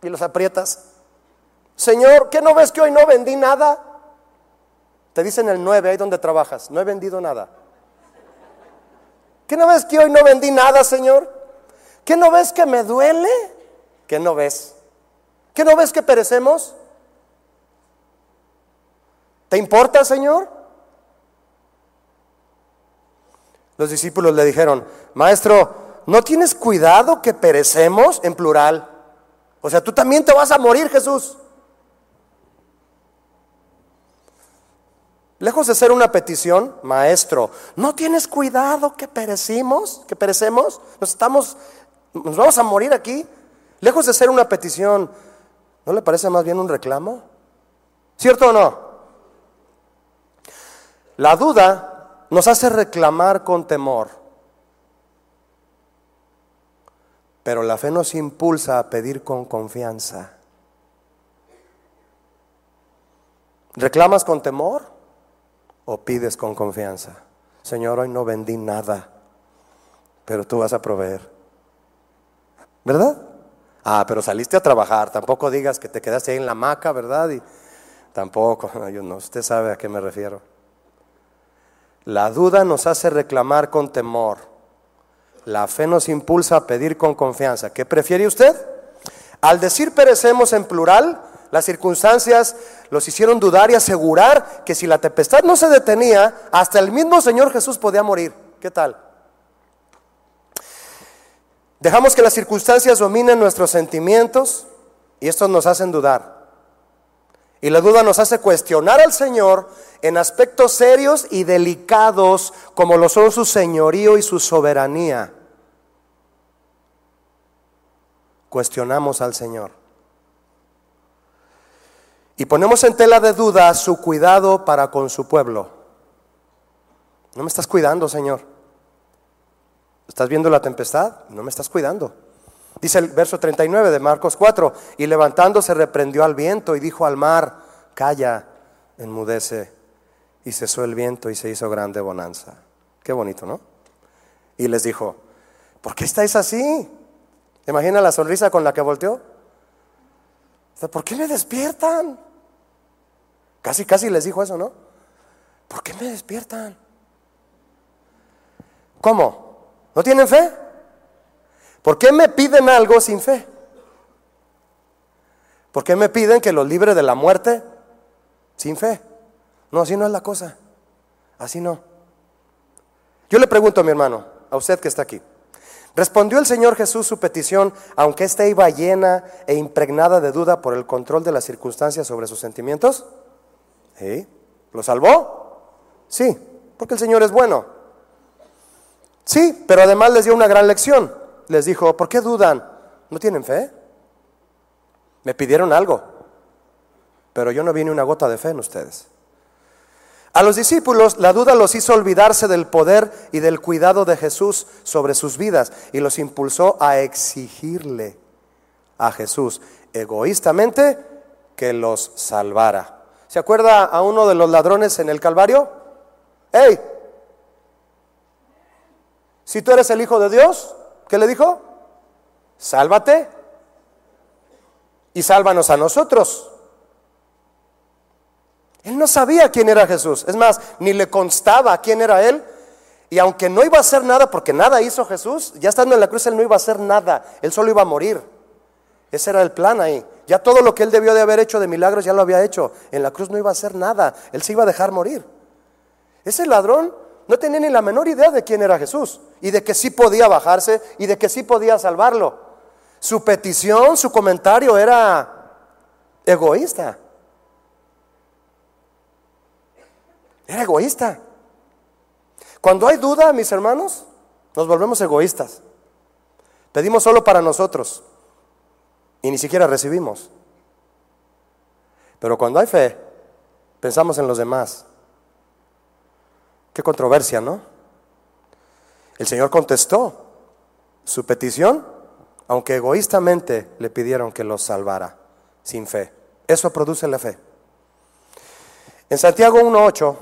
y los aprietas. Señor, ¿qué no ves que hoy no vendí nada? Te dicen el 9, ahí donde trabajas, no he vendido nada. ¿Qué no ves que hoy no vendí nada, Señor? ¿Qué no ves que me duele? ¿Qué no ves? ¿Qué no ves que perecemos? ¿Te importa, Señor? Los discípulos le dijeron, Maestro, ¿no tienes cuidado que perecemos en plural? O sea, tú también te vas a morir, Jesús. Lejos de ser una petición, maestro, ¿no tienes cuidado que perecimos, que perecemos? Nos estamos, nos vamos a morir aquí. Lejos de ser una petición, ¿no le parece más bien un reclamo? ¿Cierto o no? La duda nos hace reclamar con temor, pero la fe nos impulsa a pedir con confianza. ¿Reclamas con temor? o pides con confianza. Señor, hoy no vendí nada, pero tú vas a proveer. ¿Verdad? Ah, pero saliste a trabajar, tampoco digas que te quedaste ahí en la hamaca, ¿verdad? Y tampoco, yo no, usted sabe a qué me refiero. La duda nos hace reclamar con temor. La fe nos impulsa a pedir con confianza. ¿Qué prefiere usted? Al decir perecemos en plural, las circunstancias los hicieron dudar y asegurar que si la tempestad no se detenía, hasta el mismo Señor Jesús podía morir. ¿Qué tal? Dejamos que las circunstancias dominen nuestros sentimientos y estos nos hacen dudar. Y la duda nos hace cuestionar al Señor en aspectos serios y delicados como lo son su señorío y su soberanía. Cuestionamos al Señor. Y ponemos en tela de duda su cuidado para con su pueblo. No me estás cuidando, Señor. ¿Estás viendo la tempestad? No me estás cuidando. Dice el verso 39 de Marcos 4, y levantándose reprendió al viento y dijo al mar, calla, enmudece. Y cesó el viento y se hizo grande bonanza. Qué bonito, ¿no? Y les dijo, ¿por qué estáis así? Imagina la sonrisa con la que volteó. ¿Por qué me despiertan? Casi, casi les dijo eso, ¿no? ¿Por qué me despiertan? ¿Cómo? ¿No tienen fe? ¿Por qué me piden algo sin fe? ¿Por qué me piden que los libre de la muerte sin fe? No, así no es la cosa. Así no. Yo le pregunto a mi hermano, a usted que está aquí. ¿Respondió el Señor Jesús su petición, aunque ésta iba llena e impregnada de duda por el control de las circunstancias sobre sus sentimientos? ¿Sí? ¿Lo salvó? Sí, porque el Señor es bueno. Sí, pero además les dio una gran lección. Les dijo, ¿por qué dudan? ¿No tienen fe? Me pidieron algo, pero yo no vi ni una gota de fe en ustedes. A los discípulos la duda los hizo olvidarse del poder y del cuidado de Jesús sobre sus vidas y los impulsó a exigirle a Jesús egoístamente que los salvara. ¿Se acuerda a uno de los ladrones en el Calvario? ¡Ey! Si tú eres el Hijo de Dios, ¿qué le dijo? Sálvate y sálvanos a nosotros. Él no sabía quién era Jesús. Es más, ni le constaba quién era Él. Y aunque no iba a hacer nada, porque nada hizo Jesús, ya estando en la cruz Él no iba a hacer nada. Él solo iba a morir. Ese era el plan ahí. Ya todo lo que Él debió de haber hecho de milagros ya lo había hecho. En la cruz no iba a hacer nada. Él se iba a dejar morir. Ese ladrón no tenía ni la menor idea de quién era Jesús. Y de que sí podía bajarse y de que sí podía salvarlo. Su petición, su comentario era egoísta. Era egoísta. Cuando hay duda, mis hermanos, nos volvemos egoístas. Pedimos solo para nosotros y ni siquiera recibimos. Pero cuando hay fe, pensamos en los demás. Qué controversia, ¿no? El Señor contestó su petición, aunque egoístamente le pidieron que los salvara, sin fe. Eso produce la fe. En Santiago 1.8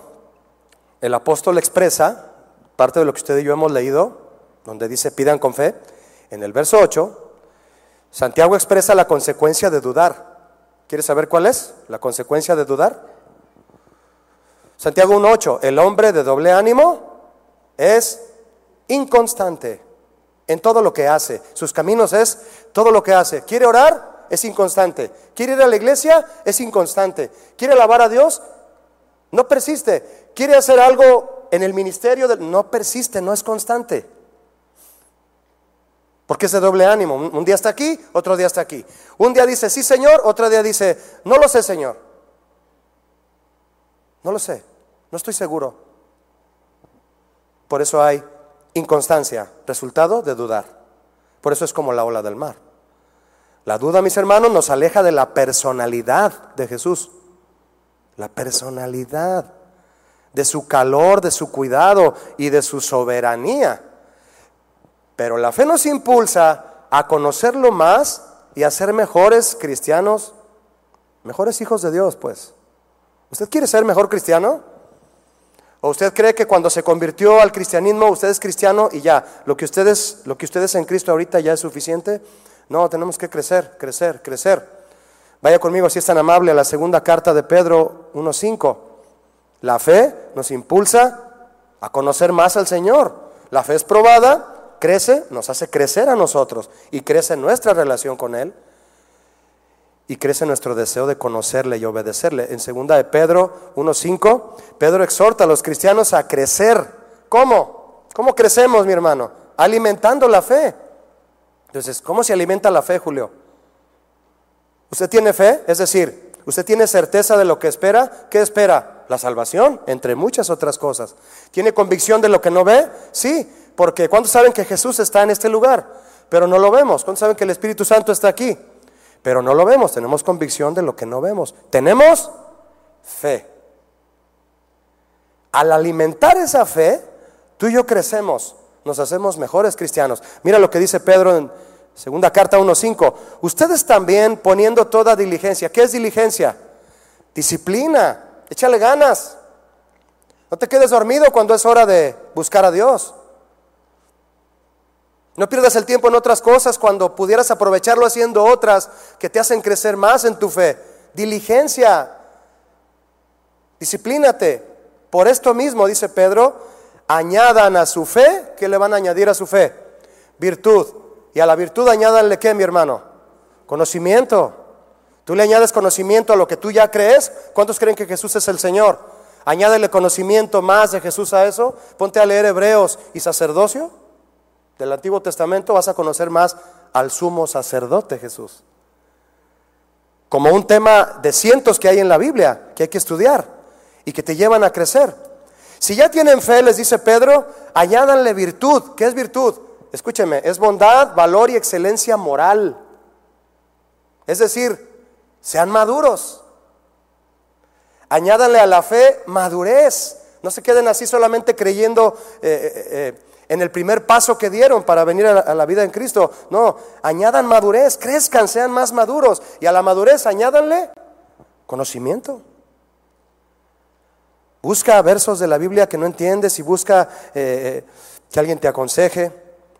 el apóstol expresa parte de lo que usted y yo hemos leído, donde dice pidan con fe. En el verso 8, Santiago expresa la consecuencia de dudar. ¿Quieres saber cuál es la consecuencia de dudar? Santiago 1.8, el hombre de doble ánimo es inconstante en todo lo que hace. Sus caminos es todo lo que hace. ¿Quiere orar? Es inconstante. ¿Quiere ir a la iglesia? Es inconstante. ¿Quiere alabar a Dios? No persiste quiere hacer algo en el ministerio, no persiste, no es constante. Porque es de doble ánimo. Un día está aquí, otro día está aquí. Un día dice, sí Señor, otro día dice, no lo sé Señor. No lo sé, no estoy seguro. Por eso hay inconstancia, resultado de dudar. Por eso es como la ola del mar. La duda, mis hermanos, nos aleja de la personalidad de Jesús. La personalidad de su calor, de su cuidado y de su soberanía. Pero la fe nos impulsa a conocerlo más y a ser mejores cristianos, mejores hijos de Dios, pues. ¿Usted quiere ser mejor cristiano? ¿O usted cree que cuando se convirtió al cristianismo usted es cristiano y ya, lo que ustedes, lo que ustedes en Cristo ahorita ya es suficiente? No, tenemos que crecer, crecer, crecer. Vaya conmigo, si es tan amable, a la segunda carta de Pedro 1.5. La fe nos impulsa a conocer más al Señor. La fe es probada, crece, nos hace crecer a nosotros y crece nuestra relación con Él y crece nuestro deseo de conocerle y obedecerle. En segunda de Pedro 1.5, Pedro exhorta a los cristianos a crecer. ¿Cómo? ¿Cómo crecemos, mi hermano? Alimentando la fe. Entonces, ¿cómo se alimenta la fe, Julio? ¿Usted tiene fe? Es decir, ¿usted tiene certeza de lo que espera? ¿Qué espera? La salvación, entre muchas otras cosas. ¿Tiene convicción de lo que no ve? Sí, porque ¿cuántos saben que Jesús está en este lugar? Pero no lo vemos. ¿Cuántos saben que el Espíritu Santo está aquí? Pero no lo vemos. Tenemos convicción de lo que no vemos. Tenemos fe. Al alimentar esa fe, tú y yo crecemos, nos hacemos mejores cristianos. Mira lo que dice Pedro en segunda carta 1.5. Ustedes también poniendo toda diligencia. ¿Qué es diligencia? Disciplina. Échale ganas. No te quedes dormido cuando es hora de buscar a Dios. No pierdas el tiempo en otras cosas cuando pudieras aprovecharlo haciendo otras que te hacen crecer más en tu fe. Diligencia. Disciplínate. Por esto mismo, dice Pedro, añadan a su fe, ¿qué le van a añadir a su fe? Virtud. Y a la virtud añádanle qué, mi hermano? Conocimiento. Tú le añades conocimiento a lo que tú ya crees. ¿Cuántos creen que Jesús es el Señor? Añádele conocimiento más de Jesús a eso. Ponte a leer Hebreos y sacerdocio del Antiguo Testamento. Vas a conocer más al sumo sacerdote Jesús. Como un tema de cientos que hay en la Biblia que hay que estudiar y que te llevan a crecer. Si ya tienen fe, les dice Pedro, añádanle virtud. ¿Qué es virtud? Escúcheme, es bondad, valor y excelencia moral. Es decir, sean maduros. Añádanle a la fe madurez. No se queden así solamente creyendo eh, eh, eh, en el primer paso que dieron para venir a la, vida en Cristo. No, añadan madurez, crezcan, sean más maduros. Y a la madurez añádanle conocimiento. Busca versos de la Biblia que no entiendes y busca que alguien te aconseje.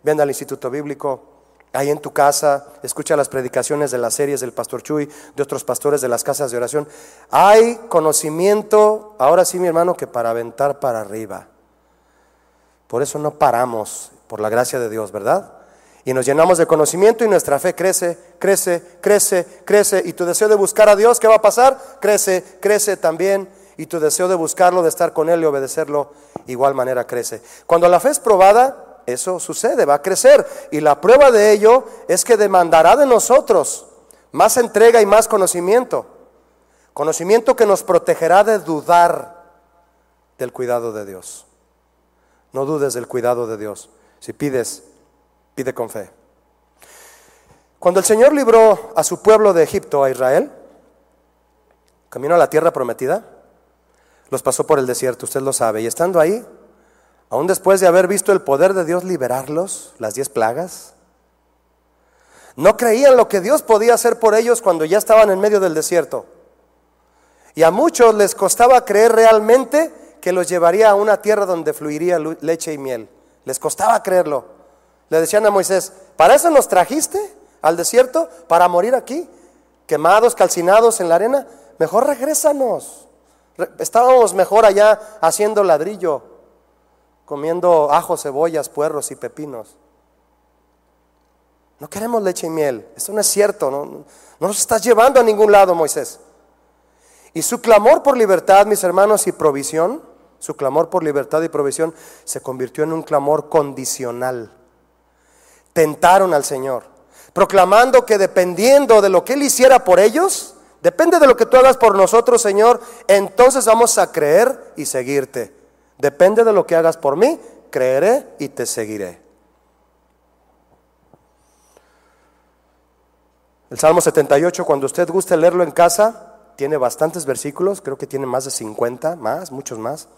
Ven al Instituto Bíblico ahí en tu casa, escucha las predicaciones de las series del pastor Chuy, de otros pastores de las casas de oración. Hay conocimiento, ahora sí mi hermano, que para aventar para arriba. Por eso no paramos, por la gracia de Dios, ¿verdad? Y nos llenamos de conocimiento y nuestra fe crece, crece, crece, crece. Y tu deseo de buscar a Dios, ¿qué va a pasar? Crece, crece también. Y tu deseo de buscarlo, de estar con Él y obedecerlo, igual manera crece. Cuando la fe es probada, eso sucede, va a crecer. Y la prueba de ello es que demandará de nosotros más entrega y más conocimiento. Conocimiento que nos protegerá de dudar del cuidado de Dios. No dudes del cuidado de Dios. Si pides, pide con fe. Cuando el Señor libró a su pueblo de Egipto, a Israel, camino a la tierra prometida, los pasó por el desierto, usted lo sabe, y estando ahí, aún después de haber visto el poder de Dios liberarlos, las diez plagas. No creían lo que Dios podía hacer por ellos cuando ya estaban en medio del desierto. Y a muchos les costaba creer realmente que los llevaría a una tierra donde fluiría leche y miel. Les costaba creerlo. Le decían a Moisés, ¿para eso nos trajiste al desierto? ¿Para morir aquí? Quemados, calcinados en la arena. Mejor regrésanos. Estábamos mejor allá haciendo ladrillo comiendo ajos, cebollas, puerros y pepinos. No queremos leche y miel. Esto no es cierto. No, no nos estás llevando a ningún lado, Moisés. Y su clamor por libertad, mis hermanos, y provisión, su clamor por libertad y provisión se convirtió en un clamor condicional. Tentaron al Señor, proclamando que dependiendo de lo que Él hiciera por ellos, depende de lo que tú hagas por nosotros, Señor, entonces vamos a creer y seguirte. Depende de lo que hagas por mí, creeré y te seguiré. El Salmo 78, cuando usted guste leerlo en casa, tiene bastantes versículos, creo que tiene más de 50, más, muchos más.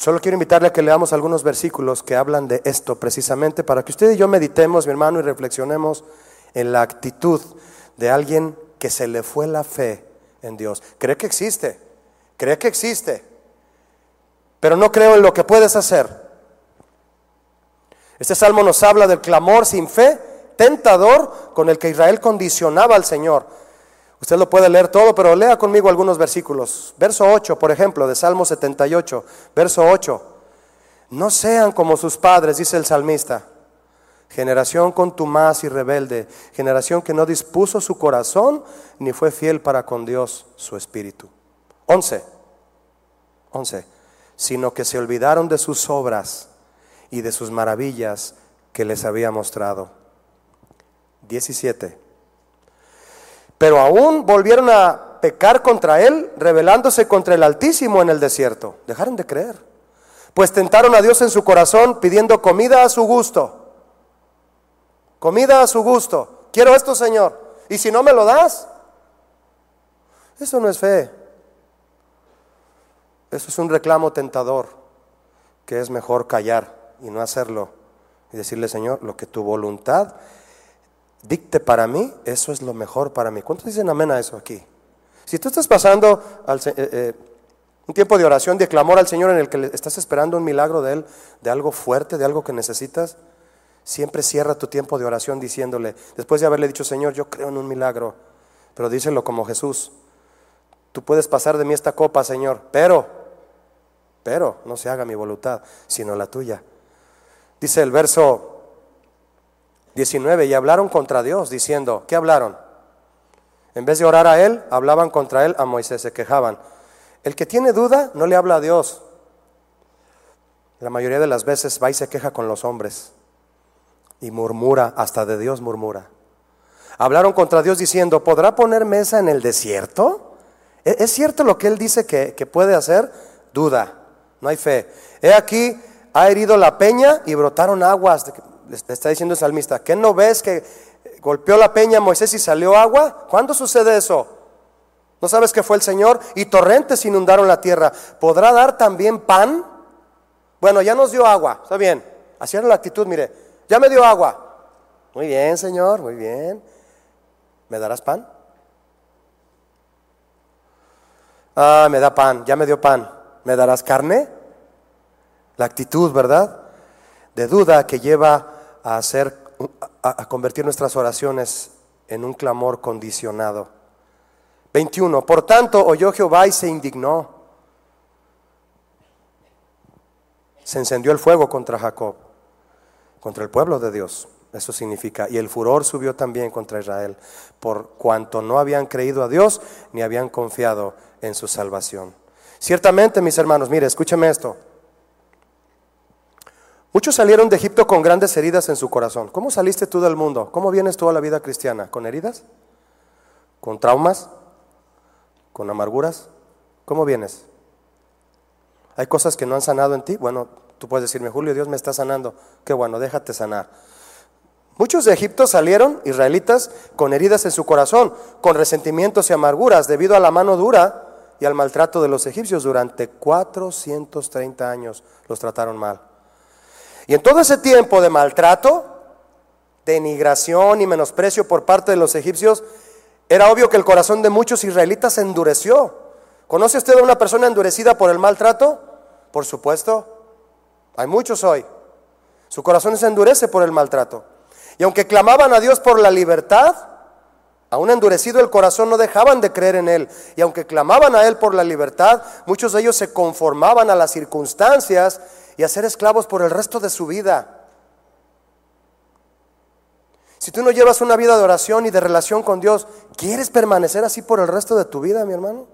Solo quiero invitarle a que leamos algunos versículos que hablan de esto precisamente para que usted y yo meditemos, mi hermano, y reflexionemos en la actitud de alguien que se le fue la fe en Dios. Cree que existe, cree que existe, pero no creo en lo que puedes hacer. Este salmo nos habla del clamor sin fe, tentador, con el que Israel condicionaba al Señor. Usted lo puede leer todo, pero lea conmigo algunos versículos. Verso 8, por ejemplo, de Salmo 78, verso 8. No sean como sus padres, dice el salmista. Generación contumaz y rebelde, generación que no dispuso su corazón ni fue fiel para con Dios su espíritu. 11. 11 sino que se olvidaron de sus obras y de sus maravillas que les había mostrado. 17. Pero aún volvieron a pecar contra él, rebelándose contra el Altísimo en el desierto. Dejaron de creer. Pues tentaron a Dios en su corazón pidiendo comida a su gusto. Comida a su gusto. Quiero esto, Señor. Y si no me lo das, eso no es fe. Eso es un reclamo tentador, que es mejor callar y no hacerlo y decirle, Señor, lo que tu voluntad dicte para mí, eso es lo mejor para mí. ¿Cuántos dicen amén a eso aquí? Si tú estás pasando eh, eh, un tiempo de oración, de clamor al Señor en el que estás esperando un milagro de Él, de algo fuerte, de algo que necesitas, siempre cierra tu tiempo de oración diciéndole, después de haberle dicho, Señor, yo creo en un milagro, pero díselo como Jesús, tú puedes pasar de mí esta copa, Señor, pero, pero no se haga mi voluntad, sino la tuya. Dice el verso 19, y hablaron contra Dios, diciendo, ¿qué hablaron? En vez de orar a Él, hablaban contra Él, a Moisés, se quejaban. El que tiene duda no le habla a Dios. La mayoría de las veces va y se queja con los hombres y murmura, hasta de Dios murmura. Hablaron contra Dios diciendo, ¿podrá poner mesa en el desierto? ¿E-, ¿Es cierto lo que Él dice que, que puede hacer? Duda, no hay fe. He aquí, ha herido la peña y brotaron aguas le está diciendo el salmista, ¿qué no ves que golpeó la peña Moisés y salió agua? ¿Cuándo sucede eso? ¿No sabes que fue el Señor? Y torrentes inundaron la tierra. ¿Podrá dar también pan? Bueno, ya nos dio agua, está bien. Así era la actitud, mire, ya me dio agua. Muy bien, Señor, muy bien. ¿Me darás pan? Ah, me da pan, ya me dio pan. ¿Me darás carne? La actitud, ¿verdad? De duda que lleva a hacer a, convertir nuestras oraciones en un clamor condicionado. 21. Por tanto, oyó Jehová y se indignó. Se encendió el fuego contra Jacob, contra el pueblo de Dios. Eso significa. Y el furor subió también contra Israel, por cuanto no habían creído a Dios ni habían confiado en su salvación. Ciertamente, mis hermanos, mire, escúcheme esto. Muchos salieron de Egipto con grandes heridas en su corazón. ¿Cómo saliste tú del mundo? ¿Cómo vienes tú a la vida cristiana? ¿Con heridas? ¿Con traumas? ¿Con amarguras? ¿Cómo vienes? ¿Hay cosas que no han sanado en ti? Bueno, tú puedes decirme, Julio, Dios me está sanando. Qué bueno, déjate sanar. Muchos de Egipto salieron, israelitas, con heridas en su corazón, con resentimientos y amarguras, debido a la mano dura y al maltrato de los egipcios. Durante 430 años los trataron mal. Y en todo ese tiempo de maltrato, denigración y menosprecio por parte de los egipcios, era obvio que el corazón de muchos israelitas se endureció. ¿Conoce usted a una persona endurecida por el maltrato? Por supuesto. Hay muchos hoy. Su corazón se endurece por el maltrato. Y aunque clamaban a Dios por la libertad, aún endurecido el corazón no dejaban de creer en Él. Y aunque clamaban a Él por la libertad, muchos de ellos se conformaban a las circunstancias y a ser esclavos por el resto de su vida. Si tú no llevas una vida de oración y de relación con Dios, ¿quieres permanecer así por el resto de tu vida, mi hermano?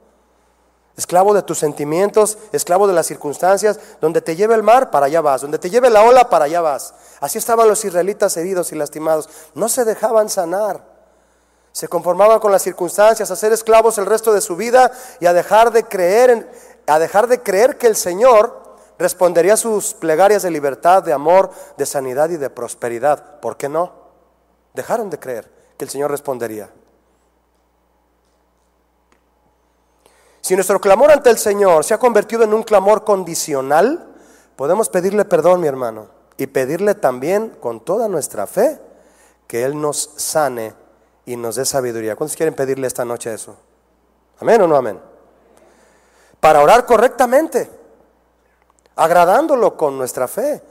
Esclavo de tus sentimientos, esclavo de las circunstancias, donde te lleve el mar, para allá vas, donde te lleve la ola, para allá vas. Así estaban los israelitas heridos y lastimados. No se dejaban sanar. Se conformaban con las circunstancias, a ser esclavos el resto de su vida y a dejar de creer en, a dejar de creer que el Señor respondería sus plegarias de libertad, de amor, de sanidad y de prosperidad. ¿Por qué no? Dejaron de creer que el Señor respondería. Si nuestro clamor ante el Señor se ha convertido en un clamor condicional, podemos pedirle perdón, mi hermano, y pedirle también con toda nuestra fe que Él nos sane y nos dé sabiduría. ¿Cuántos quieren pedirle esta noche eso? ¿Amén o no amén? Para orar correctamente agradándolo con nuestra fe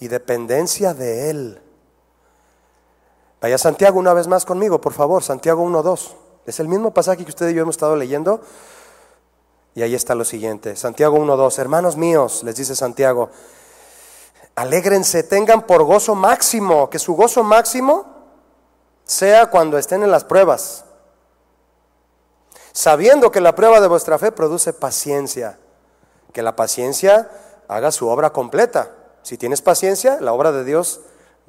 y dependencia de Él. Vaya Santiago una vez más conmigo, por favor, Santiago 1.2. Es el mismo pasaje que usted y yo hemos estado leyendo. Y ahí está lo siguiente, Santiago 1.2. Hermanos míos, les dice Santiago, alégrense, tengan por gozo máximo, que su gozo máximo sea cuando estén en las pruebas, sabiendo que la prueba de vuestra fe produce paciencia, que la paciencia haga su obra completa. Si tienes paciencia, la obra de Dios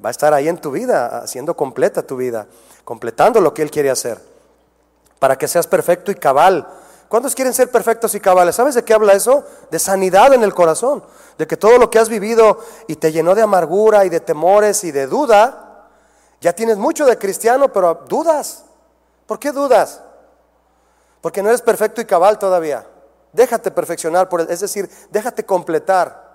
va a estar ahí en tu vida, haciendo completa tu vida, completando lo que Él quiere hacer, para que seas perfecto y cabal. ¿Cuántos quieren ser perfectos y cabales? ¿Sabes de qué habla eso? De sanidad en el corazón, de que todo lo que has vivido y te llenó de amargura y de temores y de duda, ya tienes mucho de cristiano, pero dudas. ¿Por qué dudas? Porque no eres perfecto y cabal todavía. Déjate perfeccionar, por es decir, déjate completar.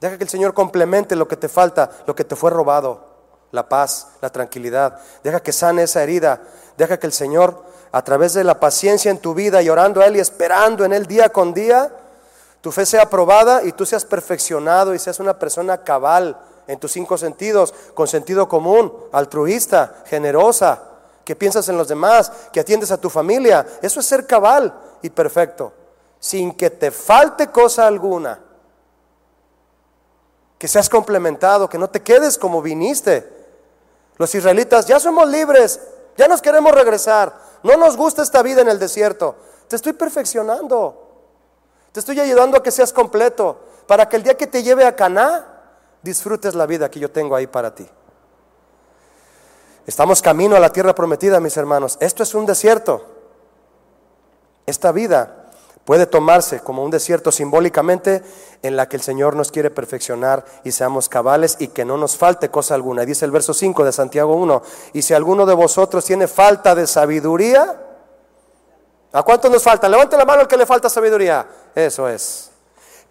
Deja que el Señor complemente lo que te falta, lo que te fue robado, la paz, la tranquilidad. Deja que sane esa herida. Deja que el Señor, a través de la paciencia en tu vida y orando a Él y esperando en Él día con día, tu fe sea aprobada y tú seas perfeccionado y seas una persona cabal en tus cinco sentidos, con sentido común, altruista, generosa, que piensas en los demás, que atiendes a tu familia. Eso es ser cabal y perfecto, sin que te falte cosa alguna. Que seas complementado, que no te quedes como viniste. Los israelitas, ya somos libres, ya nos queremos regresar. No nos gusta esta vida en el desierto. Te estoy perfeccionando. Te estoy ayudando a que seas completo, para que el día que te lleve a Caná, disfrutes la vida que yo tengo ahí para ti. Estamos camino a la tierra prometida, mis hermanos. Esto es un desierto. Esta vida puede tomarse como un desierto simbólicamente en la que el Señor nos quiere perfeccionar y seamos cabales y que no nos falte cosa alguna. Y dice el verso 5 de Santiago 1, y si alguno de vosotros tiene falta de sabiduría, ¿a cuánto nos falta? Levante la mano el que le falta sabiduría. Eso es.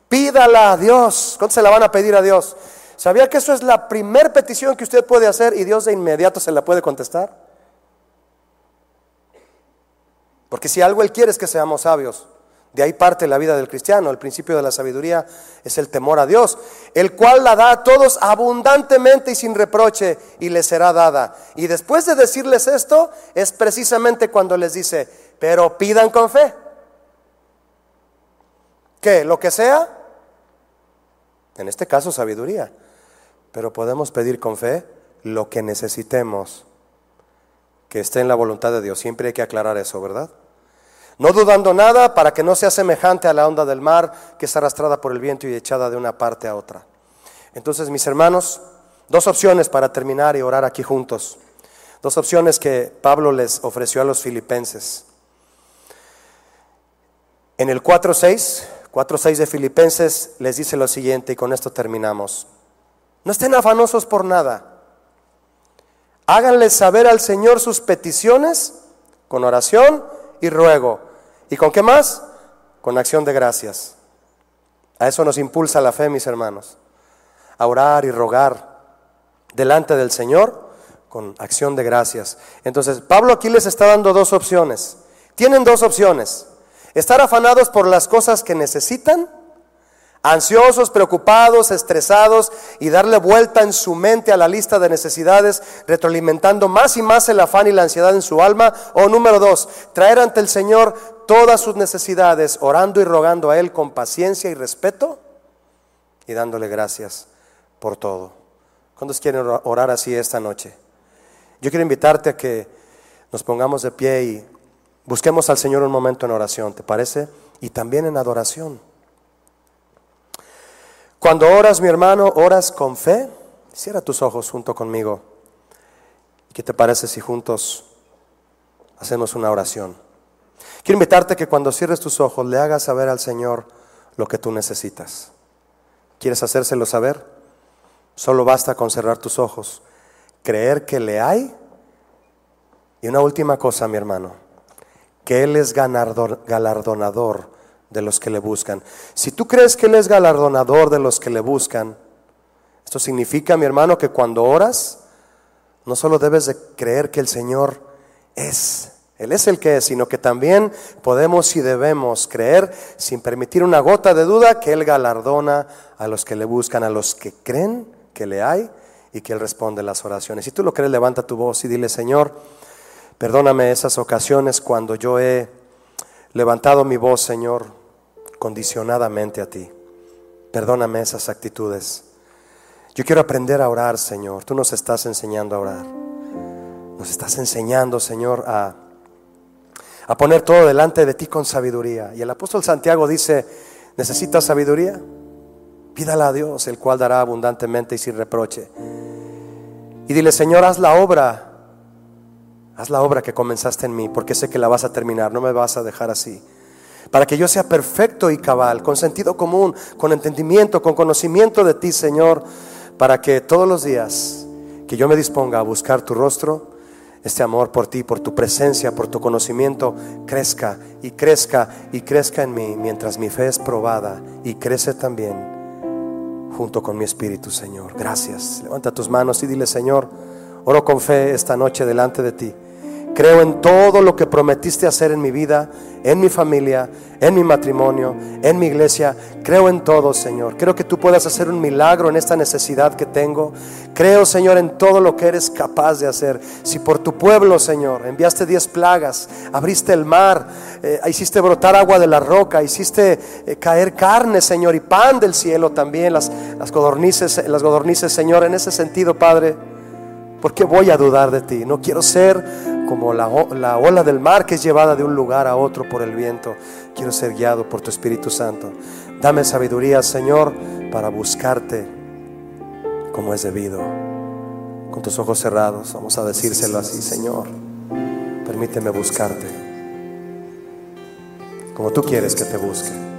Pídala a Dios. ¿Cuánto se la van a pedir a Dios? ¿Sabía que eso es la primera petición que usted puede hacer y Dios de inmediato se la puede contestar? Porque si algo Él quiere es que seamos sabios. De ahí parte la vida del cristiano. El principio de la sabiduría es el temor a Dios, el cual la da a todos abundantemente y sin reproche y les será dada. Y después de decirles esto, es precisamente cuando les dice, pero pidan con fe. ¿Qué? Lo que sea. En este caso, sabiduría pero podemos pedir con fe lo que necesitemos que esté en la voluntad de Dios. Siempre hay que aclarar eso, ¿verdad? No dudando nada para que no sea semejante a la onda del mar que es arrastrada por el viento y echada de una parte a otra. Entonces, mis hermanos, dos opciones para terminar y orar aquí juntos. Dos opciones que Pablo les ofreció a los filipenses. En el 4.6, 4.6 de Filipenses les dice lo siguiente y con esto terminamos. No estén afanosos por nada. Háganle saber al Señor sus peticiones con oración y ruego. ¿Y con qué más? Con acción de gracias. A eso nos impulsa la fe, mis hermanos. A orar y rogar delante del Señor con acción de gracias. Entonces, Pablo aquí les está dando dos opciones. Tienen dos opciones. Estar afanados por las cosas que necesitan ansiosos, preocupados, estresados y darle vuelta en su mente a la lista de necesidades, retroalimentando más y más el afán y la ansiedad en su alma. O número dos, traer ante el Señor todas sus necesidades, orando y rogando a Él con paciencia y respeto y dándole gracias por todo. ¿Cuántos quieren orar así esta noche? Yo quiero invitarte a que nos pongamos de pie y busquemos al Señor un momento en oración, ¿te parece? Y también en adoración. Cuando oras, mi hermano, oras con fe. Cierra tus ojos junto conmigo. ¿Qué te parece si juntos hacemos una oración? Quiero invitarte que cuando cierres tus ojos le hagas saber al Señor lo que tú necesitas. ¿Quieres hacérselo saber? Solo basta con cerrar tus ojos, creer que le hay. Y una última cosa, mi hermano, que Él es galardonador de los que le buscan. Si tú crees que Él es galardonador de los que le buscan, esto significa, mi hermano, que cuando oras, no solo debes de creer que el Señor es, Él es el que es, sino que también podemos y debemos creer, sin permitir una gota de duda, que Él galardona a los que le buscan, a los que creen que le hay y que Él responde las oraciones. Si tú lo crees, levanta tu voz y dile, Señor, perdóname esas ocasiones cuando yo he levantado mi voz, Señor, condicionadamente a ti. Perdóname esas actitudes. Yo quiero aprender a orar, Señor. Tú nos estás enseñando a orar. Nos estás enseñando, Señor, a, a poner todo delante de ti con sabiduría. Y el apóstol Santiago dice, ¿necesitas sabiduría? Pídala a Dios, el cual dará abundantemente y sin reproche. Y dile, Señor, haz la obra. Haz la obra que comenzaste en mí, porque sé que la vas a terminar. No me vas a dejar así para que yo sea perfecto y cabal, con sentido común, con entendimiento, con conocimiento de ti, Señor, para que todos los días que yo me disponga a buscar tu rostro, este amor por ti, por tu presencia, por tu conocimiento, crezca y crezca y crezca en mí mientras mi fe es probada y crece también junto con mi espíritu, Señor. Gracias. Levanta tus manos y dile, Señor, oro con fe esta noche delante de ti. Creo en todo lo que prometiste hacer en mi vida, en mi familia, en mi matrimonio, en mi iglesia. Creo en todo, Señor. Creo que tú puedas hacer un milagro en esta necesidad que tengo. Creo, Señor, en todo lo que eres capaz de hacer. Si por tu pueblo, Señor, enviaste diez plagas, abriste el mar, eh, hiciste brotar agua de la roca, hiciste eh, caer carne, Señor, y pan del cielo también, las, las godornices, las godornices, Señor, en ese sentido, Padre. ¿Por qué voy a dudar de ti? No quiero ser como la, la, ola del mar que es llevada de un lugar a otro por el viento. Quiero ser guiado por tu Espíritu Santo. Dame sabiduría, Señor, para buscarte como es debido. Con tus ojos cerrados, vamos a decírselo así, Señor. Permíteme buscarte como tú quieres que te busque.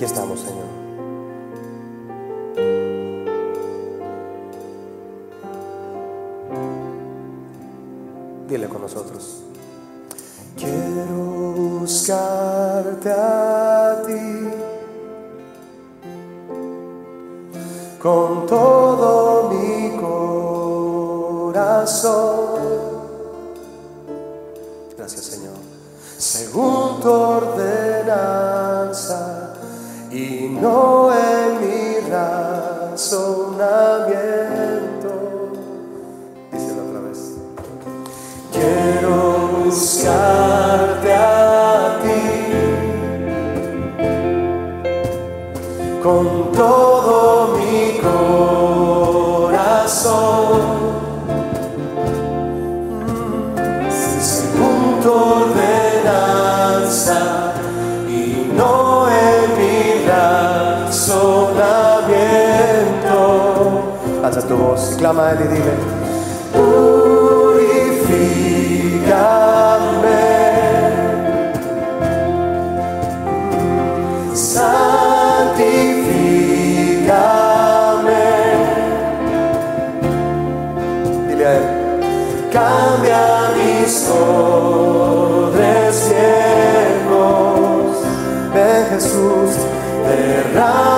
Aquí estamos, Señor. Dile con nosotros. Quiero buscarte a ti con todo mi corazón. Gracias, Señor. Según tu ordenanza y no en mi razonamiento. Díselo otra vez. Quiero buscarte a ti con todo tu voz, clama a Él y dile, purifícame, santifícame. Dile a Él, cambia mis odres viejos. Ven Jesús, derrama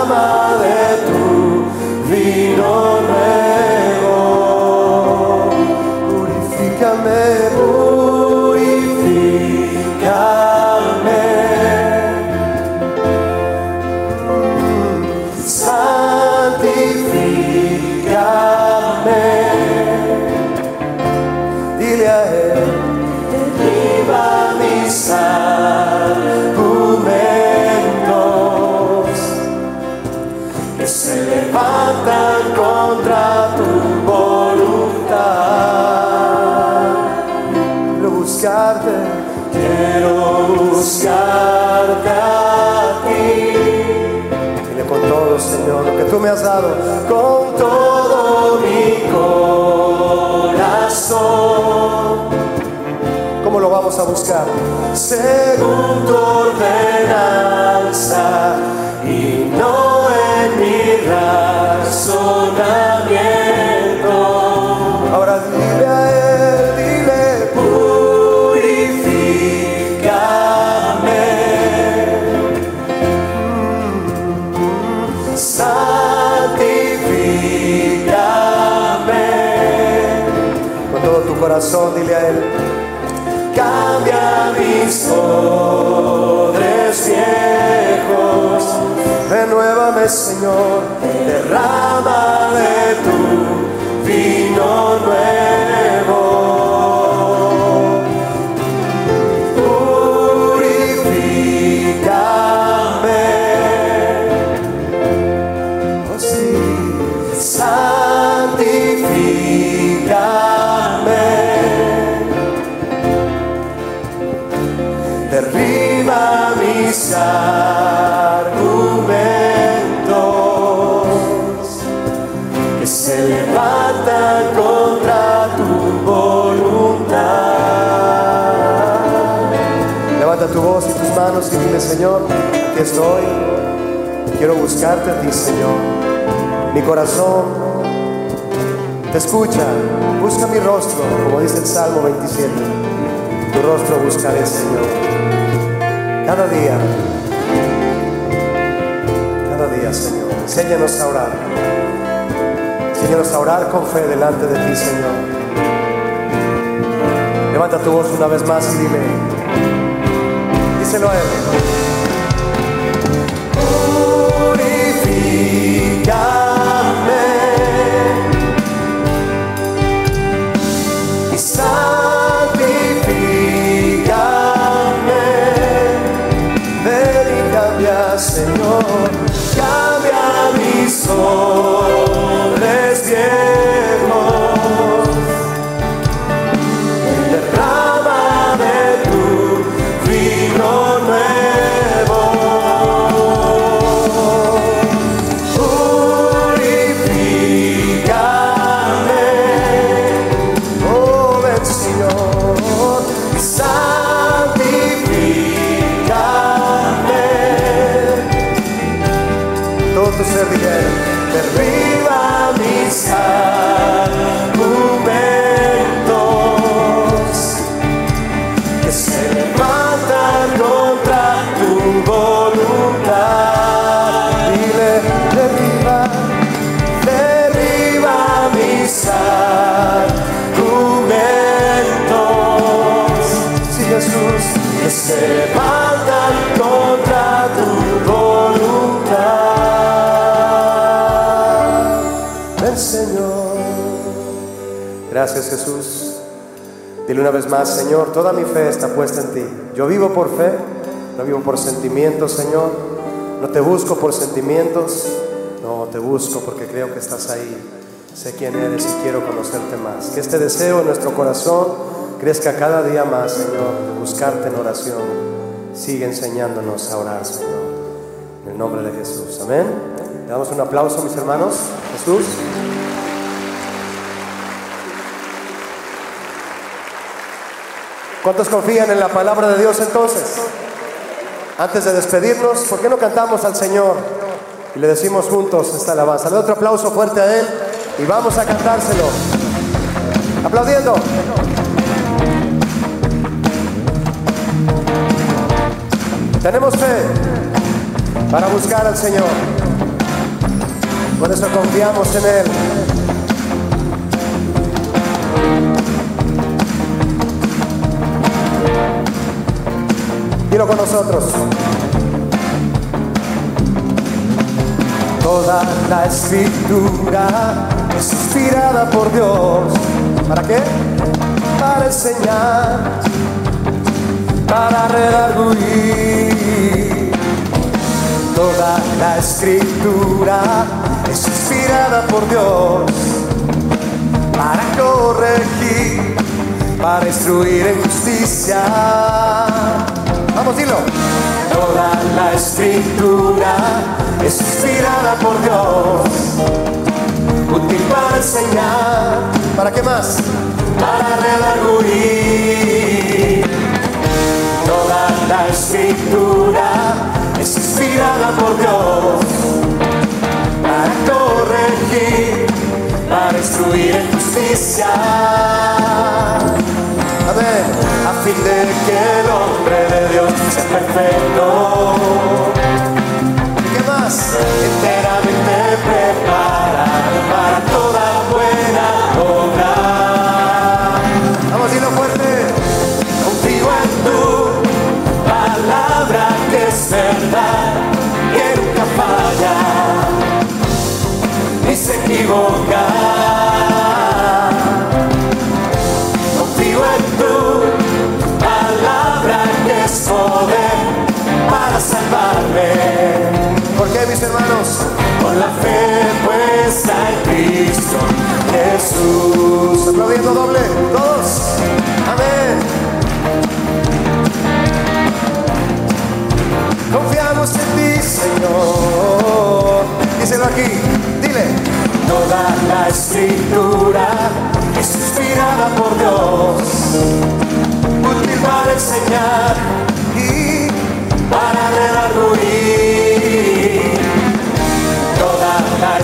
Cada día. Cada día, Señor. Enséñanos a orar. Enséñanos a orar con fe delante de ti, Señor. Levanta tu voz una vez más y dile, díselo a Él. Purifícame vez más, Señor, toda mi fe está puesta en ti. Yo vivo por fe, no vivo por sentimientos, Señor. No te busco por sentimientos, no te busco porque creo que estás ahí. Sé quién eres y quiero conocerte más. Que este deseo en nuestro corazón crezca cada día más, Señor, de buscarte en oración. Sigue enseñándonos a orar, Señor. En el nombre de Jesús. Amén. Le damos un aplauso, mis hermanos. Jesús. ¿Cuántos confían en la palabra de Dios entonces? Antes de despedirnos, ¿por qué no cantamos al Señor y le decimos juntos esta alabanza? Le otro aplauso fuerte a Él y vamos a cantárselo. Aplaudiendo. Tenemos fe para buscar al Señor. Por eso confiamos en Él. Dilo con nosotros. Toda la escritura es inspirada por Dios. ¿Para qué? Para enseñar, para redarguir. Toda la escritura es inspirada por Dios. Para corregir, para instruir en justicia. Vamos, dilo. Toda la escritura es inspirada por Dios, útil para enseñar. ¿Para qué más? Para redarguir. Toda la escritura es inspirada por Dios, para corregir, para instruir en justicia. A fin de que el hombre de Dios sea perfecto. ¿Y qué más? Enteramente preparado para toda buena obra. Vamos, dilo fuerte. Confío en tu palabra que es verdad, que nunca falla, ni se equivoca. Con la fe puesta en Cristo Jesús. Aplaudiendo doble, todos. Amén. Confiamos en ti, Señor. Díselo aquí, dile. Toda la escritura es inspirada por Dios, útil para enseñar y para redarguir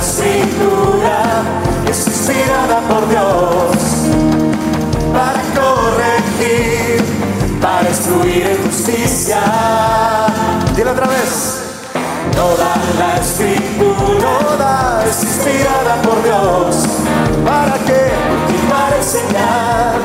sin duda es inspirada por Dios para corregir, para instruir en justicia. Dile otra vez. Toda la escritura Toda. es inspirada por Dios para que continuar enseñar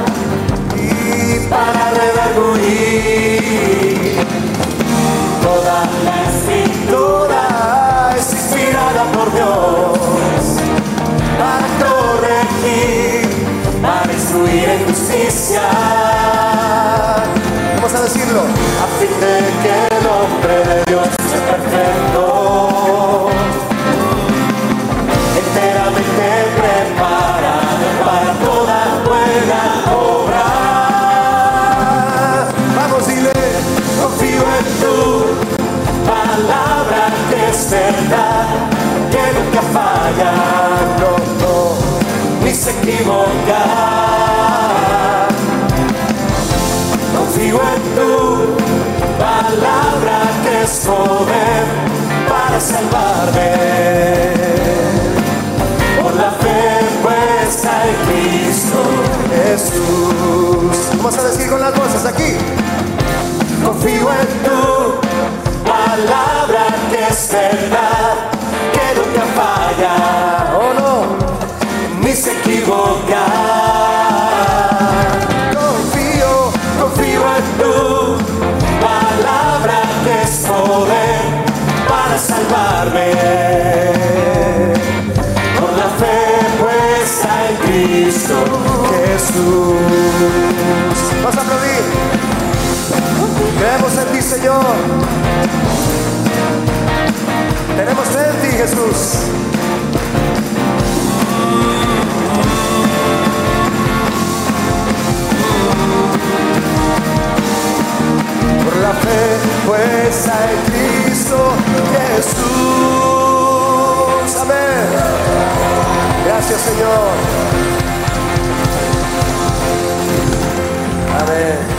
Por la fe puesta en Cristo, Jesús. Vamos a decir con las voces aquí. confío en tu palabra que es verdad, que nunca falla. Oh, no. ni se equivoca. Salvarme. Por la fe puesta en Cristo, Jesús. Vamos a aplaudir. Creemos en ti, Señor. Tenemos fe en ti, Jesús. Por la fe puesta en Cristo Jesús. Amén. Gracias Señor. Amén.